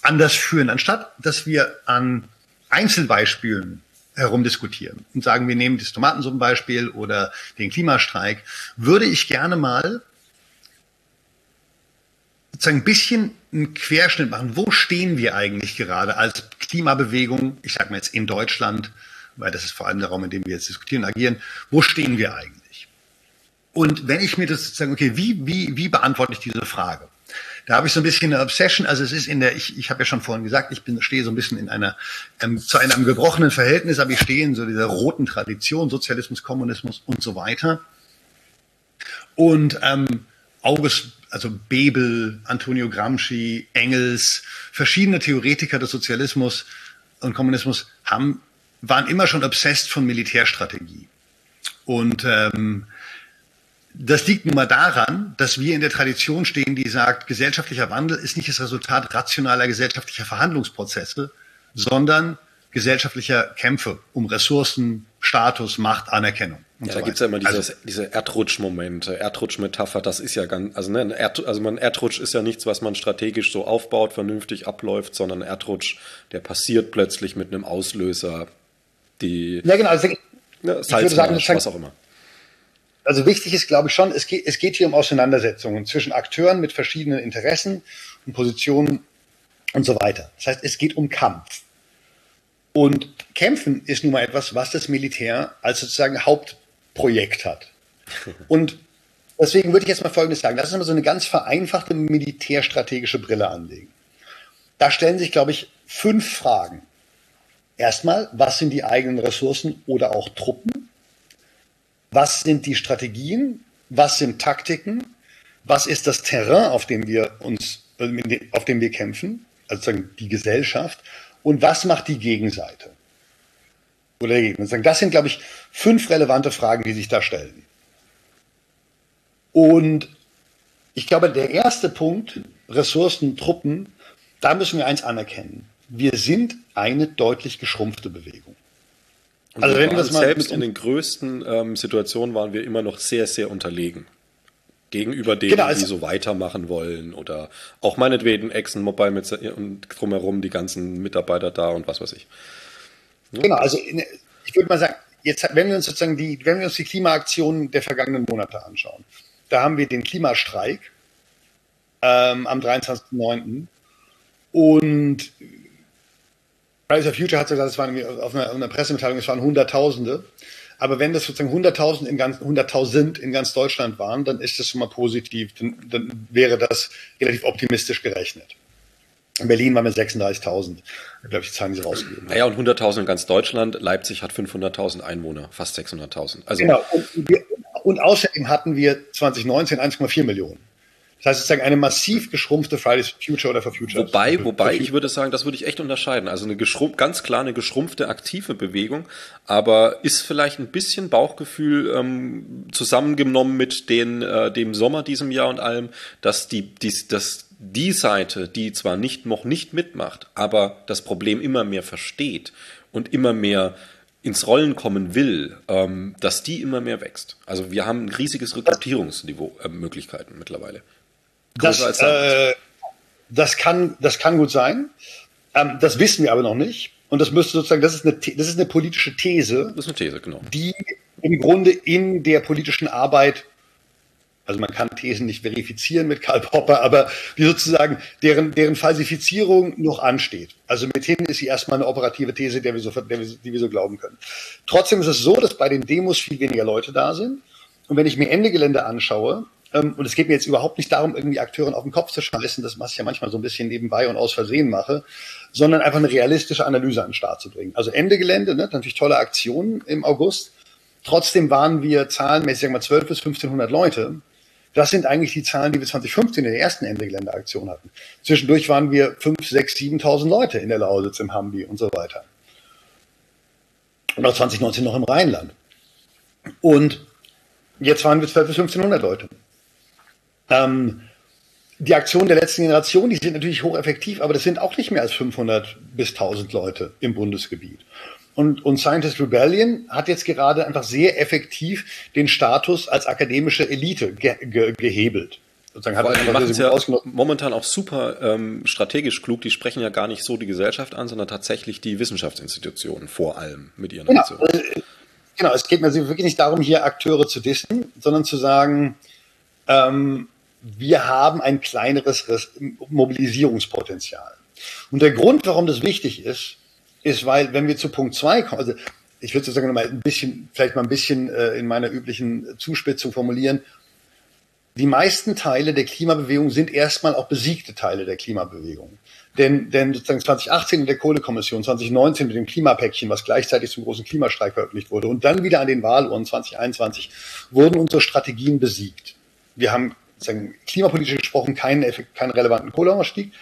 [SPEAKER 2] anders führen, anstatt dass wir an Einzelbeispielen herumdiskutieren und sagen, wir nehmen das Tomatensuppenbeispiel oder den Klimastreik, würde ich gerne mal sozusagen ein bisschen einen Querschnitt machen. Wo stehen wir eigentlich gerade als Klimabewegung, ich sage mal jetzt in Deutschland, weil das ist vor allem der Raum, in dem wir jetzt diskutieren, agieren, wo stehen wir eigentlich? Und wenn ich mir das sozusagen, okay, wie, wie, wie beantworte ich diese Frage? Da habe ich so ein bisschen eine Obsession, also es ist in der, ich, ich habe ja schon vorhin gesagt, ich bin, stehe so ein bisschen in einer, ähm, zu einem gebrochenen Verhältnis, aber ich stehe in so dieser roten Tradition, Sozialismus, Kommunismus und so weiter. Und ähm, August, also Bebel, Antonio Gramsci, Engels, verschiedene Theoretiker des Sozialismus und Kommunismus haben, waren immer schon obsessed von Militärstrategie. Und ähm, das liegt nun mal daran, dass wir in der Tradition stehen, die sagt, gesellschaftlicher Wandel ist nicht das Resultat rationaler gesellschaftlicher Verhandlungsprozesse, sondern gesellschaftlicher Kämpfe um Ressourcen, Status, Macht, Anerkennung.
[SPEAKER 1] ja, so da gibt's ja immer dieses, also, diese Erdrutschmomente, Erdrutschmetapher, das ist ja ganz, also, ne, Erd, also man, Erdrutsch ist ja nichts, was man strategisch so aufbaut, vernünftig abläuft, sondern Erdrutsch, der passiert plötzlich mit einem Auslöser, die.
[SPEAKER 2] Ja, genau, also, ne, Salz, sagen, was auch immer also wichtig ist, glaube ich, schon, es geht, es geht hier um Auseinandersetzungen zwischen Akteuren mit verschiedenen Interessen und Positionen und so weiter. Das heißt, es geht um Kampf. Und Kämpfen ist nun mal etwas, was das Militär als sozusagen Hauptprojekt hat. Und deswegen würde ich jetzt mal Folgendes sagen. Lass uns mal so eine ganz vereinfachte militärstrategische Brille anlegen. Da stellen sich, glaube ich, fünf Fragen. Erstmal, was sind die eigenen Ressourcen oder auch Truppen? Was sind die Strategien? Was sind Taktiken? Was ist das Terrain, auf dem wir uns, äh, auf dem wir kämpfen? Also die Gesellschaft. Und was macht die Gegenseite? Oder der Gegner? Das sind, glaube ich, fünf relevante Fragen, die sich da stellen. Und ich glaube, der erste Punkt, Ressourcen, Truppen, da müssen wir eins anerkennen. Wir sind eine deutlich geschrumpfte Bewegung.
[SPEAKER 1] Und also wenn wir das mal selbst in den größten ähm, Situationen waren wir immer noch sehr, sehr unterlegen. Gegenüber denen, genau, also, die so weitermachen wollen oder auch meinetwegen Exxon Mobile mit und drumherum die ganzen Mitarbeiter da und was weiß ich.
[SPEAKER 2] Ja? Genau, also in, ich würde mal sagen, jetzt, wenn wir uns sozusagen die, wenn wir uns die Klimaaktionen der vergangenen Monate anschauen, da haben wir den Klimastreik ähm, am 23.09. Und Fridays for Future hat gesagt, es waren auf einer, auf einer Pressemitteilung, es waren Hunderttausende. Aber wenn das sozusagen 100.000 in ganz, 100.000 in ganz Deutschland waren, dann ist das schon mal positiv. Dann, dann wäre das relativ optimistisch gerechnet. In Berlin waren wir 36.000, glaube ich, die Zahlen, die sie rausgegeben
[SPEAKER 1] Naja, und 100.000 in ganz Deutschland. Leipzig hat 500.000 Einwohner, fast 600.000.
[SPEAKER 2] Also genau. Und, wir, und außerdem hatten wir 2019 1,4 Millionen. Das heißt sozusagen eine massiv geschrumpfte Fridays for Future oder for Future.
[SPEAKER 1] Wobei, wobei, ich würde sagen, das würde ich echt unterscheiden. Also eine geschrumpf, ganz klar eine geschrumpfte aktive Bewegung, aber ist vielleicht ein bisschen Bauchgefühl ähm, zusammengenommen mit den, äh, dem Sommer diesem Jahr und allem, dass die, die, dass die Seite, die zwar nicht, noch nicht mitmacht, aber das Problem immer mehr versteht und immer mehr ins Rollen kommen will, ähm, dass die immer mehr wächst. Also wir haben ein riesiges Rekrutierungsniveau, äh, Möglichkeiten mittlerweile.
[SPEAKER 2] Das, äh, das, kann, das kann gut sein. Ähm, das wissen wir aber noch nicht. Und das müsste sozusagen, das ist eine, das ist eine politische These.
[SPEAKER 1] Das ist eine These, genau.
[SPEAKER 2] Die im Grunde in der politischen Arbeit, also man kann Thesen nicht verifizieren mit Karl Popper, aber die sozusagen, deren, deren Falsifizierung noch ansteht. Also mithin ist sie erstmal eine operative These, der wir so, der wir, die wir so glauben können. Trotzdem ist es so, dass bei den Demos viel weniger Leute da sind. Und wenn ich mir Ende Gelände anschaue, und es geht mir jetzt überhaupt nicht darum, irgendwie Akteuren auf den Kopf zu schmeißen, das was ich ja manchmal so ein bisschen nebenbei und aus Versehen mache, sondern einfach eine realistische Analyse an den Start zu bringen. Also Ende Gelände, ne, natürlich tolle Aktionen im August. Trotzdem waren wir zahlenmäßig, sagen wir mal, 12 bis 1500 Leute. Das sind eigentlich die Zahlen, die wir 2015 in der ersten Ende Gelände-Aktion hatten. Zwischendurch waren wir 5, 6, 7.000 Leute in der Lausitz, im Hambi und so weiter. Und auch 2019 noch im Rheinland. Und jetzt waren wir 12 bis 1500 Leute. Ähm, die Aktionen der letzten Generation, die sind natürlich hocheffektiv, aber das sind auch nicht mehr als 500 bis 1000 Leute im Bundesgebiet. Und, und Scientist Rebellion hat jetzt gerade einfach sehr effektiv den Status als akademische Elite ge ge gehebelt.
[SPEAKER 1] Sozusagen hat die machen es ja momentan auch super ähm, strategisch klug. Die sprechen ja gar nicht so die Gesellschaft an, sondern tatsächlich die Wissenschaftsinstitutionen vor allem mit ihren
[SPEAKER 2] genau. Aktionen. Äh, genau, es geht mir wirklich nicht darum, hier Akteure zu dissen, sondern zu sagen, ähm, wir haben ein kleineres Mobilisierungspotenzial. Und der Grund, warum das wichtig ist, ist, weil wenn wir zu Punkt zwei kommen, also ich würde sozusagen mal ein bisschen, vielleicht mal ein bisschen äh, in meiner üblichen Zuspitzung formulieren, die meisten Teile der Klimabewegung sind erstmal auch besiegte Teile der Klimabewegung. Denn, denn sozusagen 2018 in der Kohlekommission, 2019 mit dem Klimapäckchen, was gleichzeitig zum großen Klimastreik veröffentlicht wurde, und dann wieder an den Wahluhren 2021 wurden unsere Strategien besiegt. Wir haben sozusagen klimapolitisch gesprochen keinen, Effekt, keinen relevanten Kohleausstieg.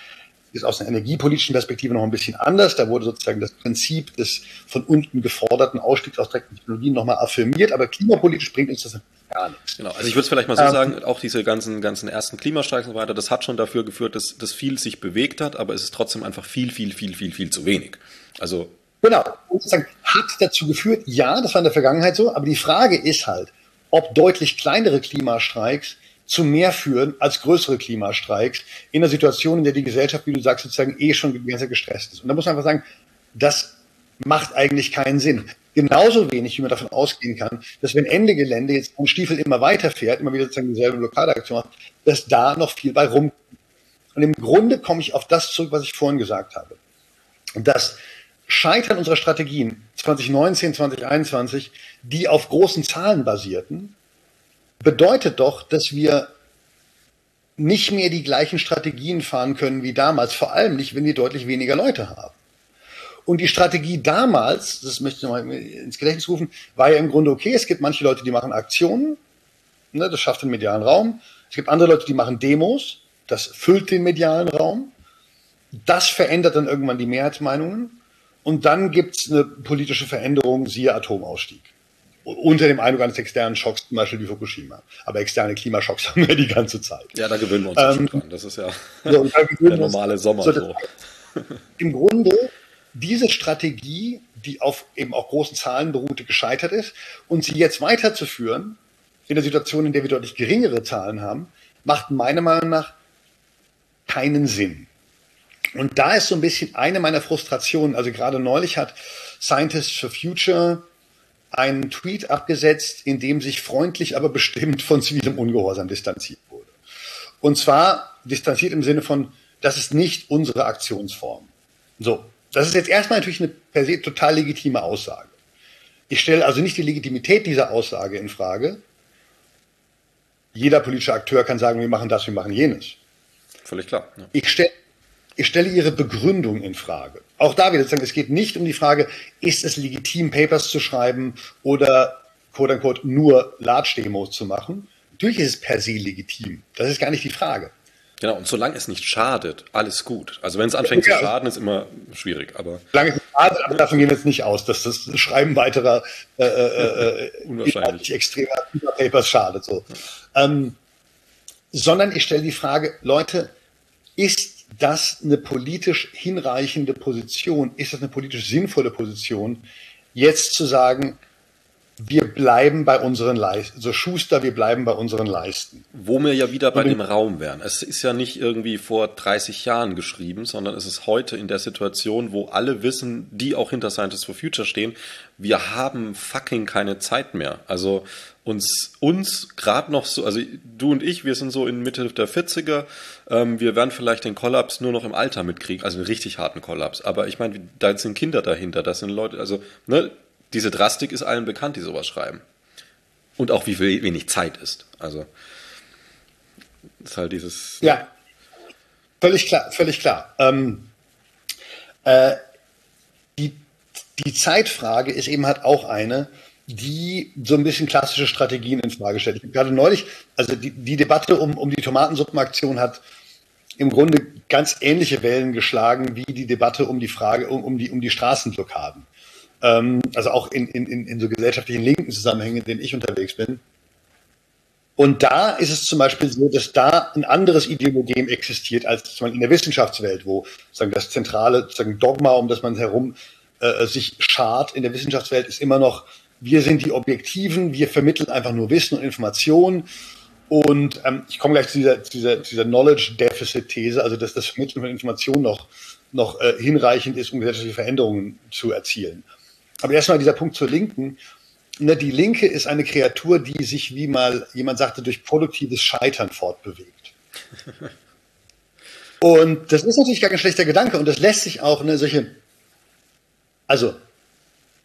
[SPEAKER 2] Ist aus einer energiepolitischen Perspektive noch ein bisschen anders. Da wurde sozusagen das Prinzip des von unten geforderten Ausstiegs aus direkten Technologien nochmal affirmiert. Aber klimapolitisch bringt uns das gar nichts.
[SPEAKER 1] Genau. Also ich würde es vielleicht mal so ähm, sagen, auch diese ganzen, ganzen ersten Klimastreiks und so weiter, das hat schon dafür geführt, dass, dass viel sich bewegt hat, aber es ist trotzdem einfach viel, viel, viel, viel, viel zu wenig. Also.
[SPEAKER 2] Genau. Und sozusagen hat dazu geführt, ja, das war in der Vergangenheit so, aber die Frage ist halt, ob deutlich kleinere Klimastreiks zu mehr führen als größere Klimastreiks in einer Situation, in der die Gesellschaft, wie du sagst, sozusagen eh schon ganz gestresst ist. Und da muss man einfach sagen, das macht eigentlich keinen Sinn. Genauso wenig, wie man davon ausgehen kann, dass wenn Ende Gelände jetzt ein Stiefel immer weiterfährt, immer wieder sozusagen dieselbe Blockadeaktion macht, dass da noch viel bei rumkommt. Und im Grunde komme ich auf das zurück, was ich vorhin gesagt habe. Das Scheitern unserer Strategien 2019, 2021, die auf großen Zahlen basierten, bedeutet doch, dass wir nicht mehr die gleichen Strategien fahren können wie damals, vor allem nicht, wenn wir deutlich weniger Leute haben. Und die Strategie damals, das möchte ich nochmal ins Gedächtnis rufen, war ja im Grunde okay. Es gibt manche Leute, die machen Aktionen, ne, das schafft den medialen Raum. Es gibt andere Leute, die machen Demos, das füllt den medialen Raum. Das verändert dann irgendwann die Mehrheitsmeinungen. Und dann gibt's eine politische Veränderung, siehe Atomausstieg. Unter dem Eindruck eines externen Schocks, zum Beispiel wie Fukushima. Aber externe Klimaschocks haben wir die ganze Zeit.
[SPEAKER 1] Ja, da gewöhnen wir uns ähm, schon dran. Das ist ja so, der normale Sommer so. so.
[SPEAKER 2] Im Grunde diese Strategie, die auf eben auch großen Zahlen beruhte, gescheitert ist und sie jetzt weiterzuführen, in der Situation, in der wir deutlich geringere Zahlen haben, macht meiner Meinung nach keinen Sinn. Und da ist so ein bisschen eine meiner Frustrationen. Also gerade neulich hat Scientists for Future einen Tweet abgesetzt, in dem sich freundlich, aber bestimmt von zivilem Ungehorsam distanziert wurde. Und zwar distanziert im Sinne von, das ist nicht unsere Aktionsform. So, das ist jetzt erstmal natürlich eine per se total legitime Aussage. Ich stelle also nicht die Legitimität dieser Aussage in Frage. Jeder politische Akteur kann sagen, wir machen das, wir machen jenes.
[SPEAKER 1] Völlig klar.
[SPEAKER 2] Ja. Ich stelle ich stelle ihre Begründung in Frage. Auch da wieder sagen, es geht nicht um die Frage, ist es legitim, Papers zu schreiben oder quote unquote nur Large-Demos zu machen. Natürlich ist es per se legitim. Das ist gar nicht die Frage.
[SPEAKER 1] Genau, und solange es nicht schadet, alles gut. Also wenn es anfängt ja, zu schaden, ist immer schwierig. Aber
[SPEAKER 2] solange es nicht schadet, aber davon gehen wir jetzt nicht aus, dass das Schreiben weiterer äh,
[SPEAKER 1] äh, äh unwahrscheinlich
[SPEAKER 2] extremer Papers schadet. So. Ähm, sondern ich stelle die Frage, Leute, ist das eine politisch hinreichende Position? Ist das eine politisch sinnvolle Position, jetzt zu sagen, wir bleiben bei unseren Leisten, so Schuster, wir bleiben bei unseren Leisten.
[SPEAKER 1] Wo wir ja wieder bei dem Raum wären. Es ist ja nicht irgendwie vor 30 Jahren geschrieben, sondern es ist heute in der Situation, wo alle wissen, die auch hinter Scientists for Future stehen, wir haben fucking keine Zeit mehr. Also uns, uns gerade noch so, also du und ich, wir sind so in Mitte der 40er, ähm, wir werden vielleicht den Kollaps nur noch im Alter mitkriegen, also einen richtig harten Kollaps. Aber ich meine, da sind Kinder dahinter, das sind Leute, also ne, diese Drastik ist allen bekannt, die sowas schreiben. Und auch wie viel, wenig Zeit ist. Also ist halt dieses.
[SPEAKER 2] Ja, völlig klar, völlig klar. Ähm, äh, die, die Zeitfrage ist eben halt auch eine, die so ein bisschen klassische Strategien in Frage stellt. Ich habe gerade neulich, also die, die Debatte um, um die Tomatensuppenaktion hat im Grunde ganz ähnliche Wellen geschlagen wie die Debatte um die Frage, um, um die, um die Straßenblockaden ähm, also auch in, in, in so gesellschaftlichen linken Zusammenhängen, in denen ich unterwegs bin. Und da ist es zum Beispiel so, dass da ein anderes Ideologem existiert als zum Beispiel in der Wissenschaftswelt, wo sagen, das zentrale sagen, Dogma, um das man herum äh, sich schart in der Wissenschaftswelt, ist immer noch, wir sind die Objektiven, wir vermitteln einfach nur Wissen und Informationen. Und ähm, ich komme gleich zu dieser, zu dieser, zu dieser Knowledge Deficit These, also dass das Vermitteln von Informationen noch, noch äh, hinreichend ist, um gesellschaftliche Veränderungen zu erzielen. Aber erstmal dieser Punkt zur Linken. Ne, die Linke ist eine Kreatur, die sich, wie mal jemand sagte, durch produktives Scheitern fortbewegt. Und das ist natürlich gar kein schlechter Gedanke und das lässt sich auch ne, solche, also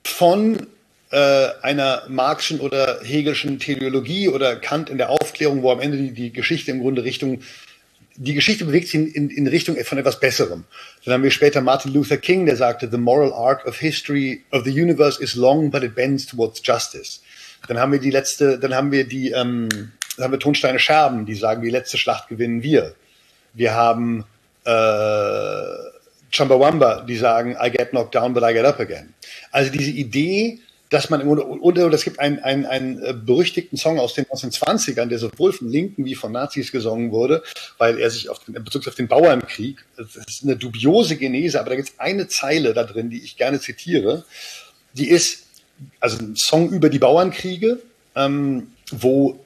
[SPEAKER 2] von äh, einer Marxischen oder Hegelschen Teleologie oder Kant in der Aufklärung, wo am Ende die, die Geschichte im Grunde Richtung die Geschichte bewegt sich in, in, Richtung von etwas Besserem. Dann haben wir später Martin Luther King, der sagte, the moral arc of history of the universe is long, but it bends towards justice. Dann haben wir die letzte, dann haben wir die, ähm, dann haben wir Tonsteine Scherben, die sagen, die letzte Schlacht gewinnen wir. Wir haben äh, Chumbawamba, die sagen, I get knocked down, but I get up again. Also diese Idee, dass man im und es gibt einen, einen, einen äh, berüchtigten Song aus den 1920ern, der sowohl von Linken wie von Nazis gesungen wurde, weil er sich auf den, Bezug auf den Bauernkrieg, das ist eine dubiose Genese, aber da gibt es eine Zeile da drin, die ich gerne zitiere, die ist, also ein Song über die Bauernkriege, ähm, wo,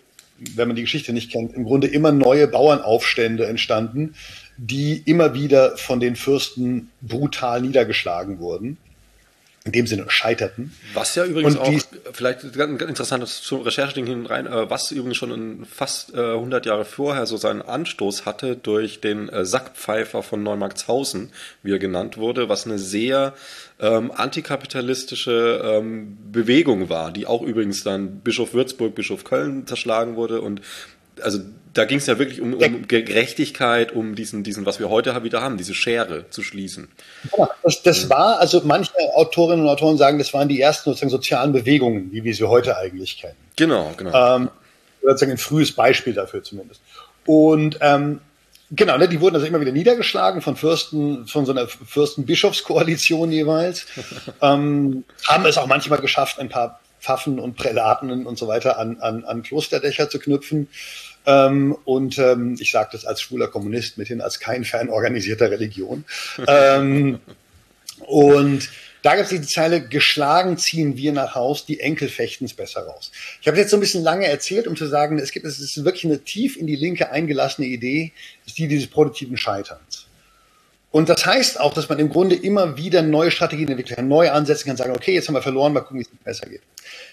[SPEAKER 2] wenn man die Geschichte nicht kennt, im Grunde immer neue Bauernaufstände entstanden, die immer wieder von den Fürsten brutal niedergeschlagen wurden in dem Sinne scheiterten.
[SPEAKER 1] Was ja übrigens und auch, vielleicht ein ganz interessantes Rechercheding hin rein, äh, was übrigens schon fast 100 äh, Jahre vorher so seinen Anstoß hatte durch den äh, Sackpfeifer von Neumarktshausen, wie er genannt wurde, was eine sehr ähm, antikapitalistische ähm, Bewegung war, die auch übrigens dann Bischof Würzburg, Bischof Köln zerschlagen wurde und also da ging es ja wirklich um, um, Gerechtigkeit, um diesen, diesen, was wir heute wieder haben, diese Schere zu schließen.
[SPEAKER 2] Ja, das, das war, also manche Autorinnen und Autoren sagen, das waren die ersten sozusagen sozialen Bewegungen, wie wir sie heute eigentlich kennen.
[SPEAKER 1] Genau, genau. Ähm,
[SPEAKER 2] sozusagen ein frühes Beispiel dafür zumindest. Und ähm, genau, ne, die wurden also immer wieder niedergeschlagen von Fürsten, von so einer Fürsten-Bischofskoalition jeweils. ähm, haben es auch manchmal geschafft, ein paar Pfaffen und Prälaten und so weiter an, an, an Klosterdächer zu knüpfen. Ähm, und ähm, ich sage das als schwuler Kommunist mithin, als kein Fan organisierter Religion. ähm, und da gibt es die Zeile, geschlagen ziehen wir nach Haus, die Enkel fechten es besser raus. Ich habe jetzt so ein bisschen lange erzählt, um zu sagen, es gibt, es ist wirklich eine tief in die Linke eingelassene Idee, ist die dieses produktiven Scheiterns. Und das heißt auch, dass man im Grunde immer wieder neue Strategien entwickeln kann, neu ansetzen kann, sagen, okay, jetzt haben wir verloren, mal gucken, wie es besser geht.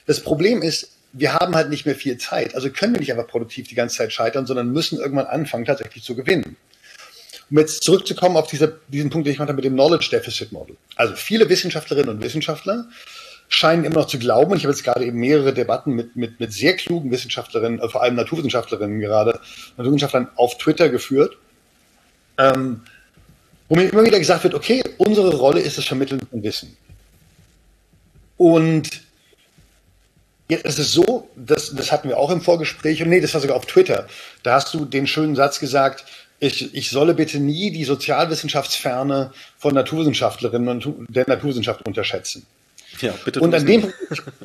[SPEAKER 2] Das Problem ist, wir haben halt nicht mehr viel Zeit. Also können wir nicht einfach produktiv die ganze Zeit scheitern, sondern müssen irgendwann anfangen, tatsächlich zu gewinnen. Um jetzt zurückzukommen auf dieser, diesen Punkt, den ich mache mit dem Knowledge Deficit Model. Also viele Wissenschaftlerinnen und Wissenschaftler scheinen immer noch zu glauben, und ich habe jetzt gerade eben mehrere Debatten mit, mit, mit sehr klugen Wissenschaftlerinnen, äh, vor allem Naturwissenschaftlerinnen gerade, Naturwissenschaftlern auf Twitter geführt, ähm, wo mir immer wieder gesagt wird, okay, unsere Rolle ist das Vermitteln von Wissen. Und Jetzt ist es so, das, das hatten wir auch im Vorgespräch, und nee, das war sogar auf Twitter. Da hast du den schönen Satz gesagt, ich, ich solle bitte nie die Sozialwissenschaftsferne von Naturwissenschaftlerinnen und der Naturwissenschaft unterschätzen. Ja, bitte. Und an dem Punkt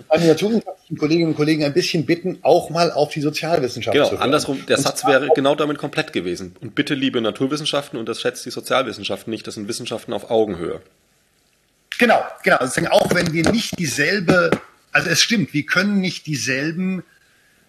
[SPEAKER 2] an die naturwissenschaftlichen Kolleginnen und Kollegen ein bisschen bitten, auch mal auf die Sozialwissenschaft
[SPEAKER 1] genau, zu Genau, andersrum, der und Satz wäre genau damit komplett gewesen. Und bitte, liebe Naturwissenschaften, unterschätzt die Sozialwissenschaften nicht, das sind Wissenschaften auf Augenhöhe.
[SPEAKER 2] Genau, genau. Also auch wenn wir nicht dieselbe also es stimmt, wir können nicht dieselben,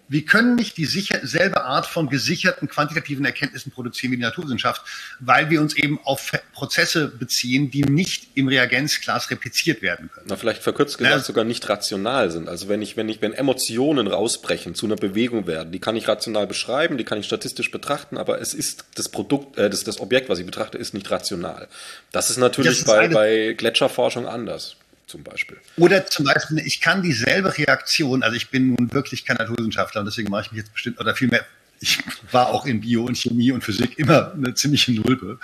[SPEAKER 2] wir können nicht dieselbe Art von gesicherten quantitativen Erkenntnissen produzieren wie die Naturwissenschaft, weil wir uns eben auf Prozesse beziehen, die nicht im Reagenzglas repliziert werden können.
[SPEAKER 1] Na, vielleicht verkürzt gesagt ja. sogar nicht rational sind. Also wenn ich, wenn ich, wenn Emotionen rausbrechen, zu einer Bewegung werden, die kann ich rational beschreiben, die kann ich statistisch betrachten, aber es ist das Produkt, äh, das, das Objekt, was ich betrachte, ist nicht rational. Das ist natürlich das ist bei, bei Gletscherforschung anders zum Beispiel.
[SPEAKER 2] Oder zum Beispiel, ich kann dieselbe Reaktion, also ich bin nun wirklich kein Naturwissenschaftler und deswegen mache ich mich jetzt bestimmt, oder vielmehr, ich war auch in Bio und Chemie und Physik immer eine ziemliche Nulpe.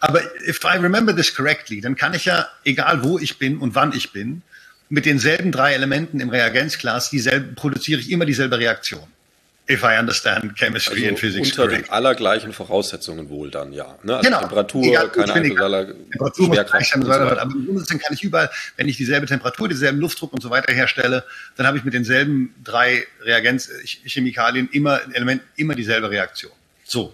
[SPEAKER 2] Aber if I remember this correctly, dann kann ich ja, egal wo ich bin und wann ich bin, mit denselben drei Elementen im Reagenzglas dieselbe, produziere ich immer dieselbe Reaktion. If I understand chemistry also and physics
[SPEAKER 1] unter correct. den allergleichen Voraussetzungen wohl dann, ja.
[SPEAKER 2] Ne? Also genau.
[SPEAKER 1] Temperatur, Egal, keine Einzeldaler,
[SPEAKER 2] Temperatur Schwerkraft und so weiter. Aber im Grunde kann ich überall, wenn ich dieselbe Temperatur, denselben Luftdruck und so weiter herstelle, dann habe ich mit denselben drei Reagenzchemikalien immer, Element, immer dieselbe Reaktion. So.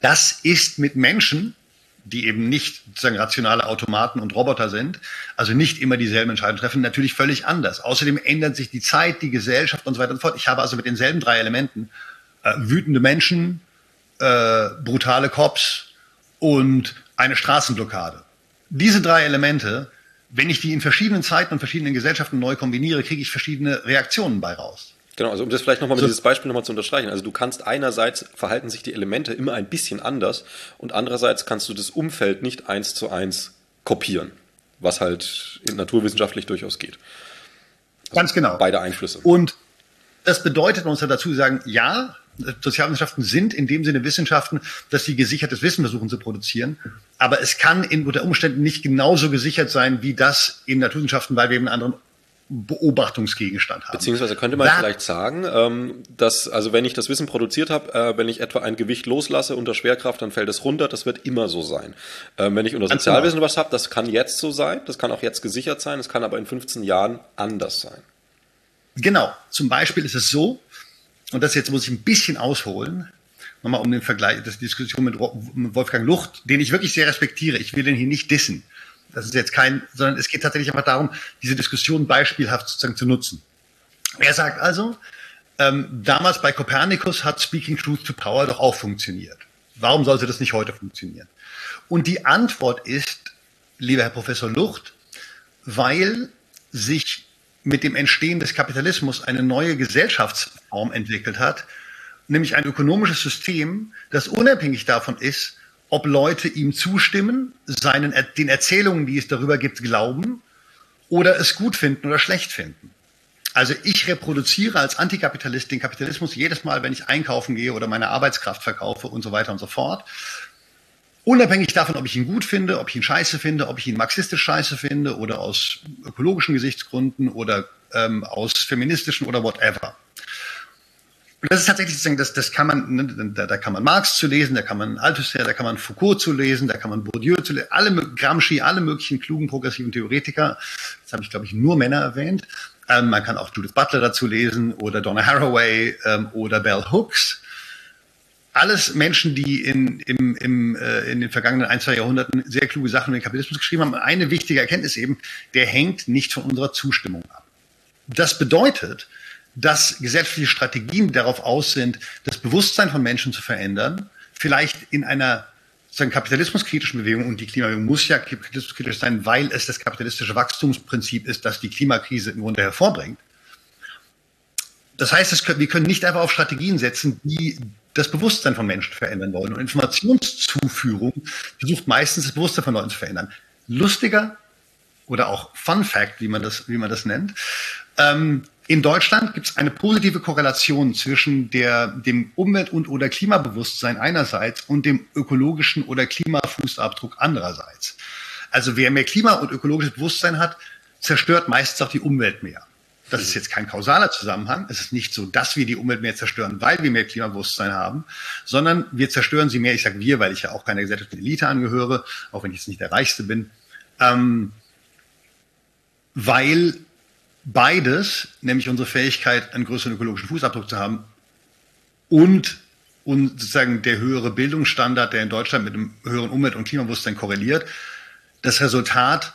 [SPEAKER 2] Das ist mit Menschen die eben nicht sozusagen rationale Automaten und Roboter sind, also nicht immer dieselben Entscheidungen treffen, natürlich völlig anders. Außerdem ändert sich die Zeit, die Gesellschaft und so weiter und fort. Ich habe also mit denselben drei Elementen äh, wütende Menschen, äh, brutale Cops und eine Straßenblockade. Diese drei Elemente, wenn ich die in verschiedenen Zeiten und verschiedenen Gesellschaften neu kombiniere, kriege ich verschiedene Reaktionen bei raus.
[SPEAKER 1] Genau, also um das vielleicht nochmal mit so. dieses Beispiel nochmal zu unterstreichen. Also du kannst einerseits verhalten sich die Elemente immer ein bisschen anders und andererseits kannst du das Umfeld nicht eins zu eins kopieren, was halt naturwissenschaftlich durchaus geht.
[SPEAKER 2] Also Ganz genau.
[SPEAKER 1] Beide Einflüsse.
[SPEAKER 2] Und das bedeutet, man muss ja dazu sagen, ja, Sozialwissenschaften sind in dem Sinne Wissenschaften, dass sie gesichertes Wissen versuchen zu produzieren. Aber es kann in, unter Umständen nicht genauso gesichert sein wie das in Naturwissenschaften, weil wir eben einen anderen Beobachtungsgegenstand haben.
[SPEAKER 1] Beziehungsweise könnte man da vielleicht sagen, ähm, dass, also wenn ich das Wissen produziert habe, äh, wenn ich etwa ein Gewicht loslasse unter Schwerkraft, dann fällt es runter, das wird immer so sein. Ähm, wenn ich unter Sozialwissen genau. was habe, das kann jetzt so sein, das kann auch jetzt gesichert sein, es kann aber in 15 Jahren anders sein.
[SPEAKER 2] Genau, zum Beispiel ist es so, und das jetzt muss ich ein bisschen ausholen, nochmal um den Vergleich, das Diskussion mit Wolfgang Lucht, den ich wirklich sehr respektiere, ich will den hier nicht dissen. Das ist jetzt kein, sondern es geht tatsächlich einfach darum, diese Diskussion beispielhaft sozusagen zu nutzen. Er sagt also, ähm, damals bei Copernicus hat Speaking Truth to Power doch auch funktioniert. Warum sollte das nicht heute funktionieren? Und die Antwort ist, lieber Herr Professor Lucht, weil sich mit dem Entstehen des Kapitalismus eine neue Gesellschaftsform entwickelt hat, nämlich ein ökonomisches System, das unabhängig davon ist, ob Leute ihm zustimmen, seinen, den Erzählungen, die es darüber gibt, glauben oder es gut finden oder schlecht finden. Also ich reproduziere als Antikapitalist den Kapitalismus jedes Mal, wenn ich einkaufen gehe oder meine Arbeitskraft verkaufe und so weiter und so fort. Unabhängig davon, ob ich ihn gut finde, ob ich ihn scheiße finde, ob ich ihn marxistisch scheiße finde oder aus ökologischen Gesichtsgründen oder ähm, aus feministischen oder whatever. Das ist tatsächlich sozusagen, das, das kann man, ne, da, da kann man Marx zu lesen, da kann man Althusser, da kann man Foucault zu lesen, da kann man Bourdieu zu lesen, alle Gramsci, alle möglichen klugen progressiven Theoretiker. Das habe ich, glaube ich, nur Männer erwähnt. Ähm, man kann auch Judith Butler dazu lesen oder Donna Haraway ähm, oder Bell Hooks. Alles Menschen, die in, im, im, äh, in den vergangenen ein, zwei Jahrhunderten sehr kluge Sachen über den Kapitalismus geschrieben haben. Eine wichtige Erkenntnis eben, der hängt nicht von unserer Zustimmung ab. Das bedeutet, dass gesellschaftliche Strategien darauf aus sind, das Bewusstsein von Menschen zu verändern, vielleicht in einer sozusagen kapitalismuskritischen Bewegung und die Klimabewegung muss ja kapitalismuskritisch sein, weil es das kapitalistische Wachstumsprinzip ist, das die Klimakrise im Grunde hervorbringt. Das heißt, können, wir können nicht einfach auf Strategien setzen, die das Bewusstsein von Menschen verändern wollen. Und Informationszuführung versucht meistens das Bewusstsein von Leuten zu verändern. Lustiger oder auch Fun Fact, wie man das, wie man das nennt. Ähm, in Deutschland gibt es eine positive Korrelation zwischen der, dem Umwelt- und oder Klimabewusstsein einerseits und dem ökologischen oder Klimafußabdruck andererseits. Also wer mehr Klima- und ökologisches Bewusstsein hat, zerstört meistens auch die Umwelt mehr. Das ist jetzt kein kausaler Zusammenhang. Es ist nicht so, dass wir die Umwelt mehr zerstören, weil wir mehr Klimabewusstsein haben, sondern wir zerstören sie mehr. Ich sage wir, weil ich ja auch keiner gesellschaftlichen Elite angehöre, auch wenn ich jetzt nicht der Reichste bin. Ähm, weil beides, nämlich unsere Fähigkeit, einen größeren ökologischen Fußabdruck zu haben und, und sozusagen der höhere Bildungsstandard, der in Deutschland mit dem höheren Umwelt- und Klimabewusstsein korreliert, das Resultat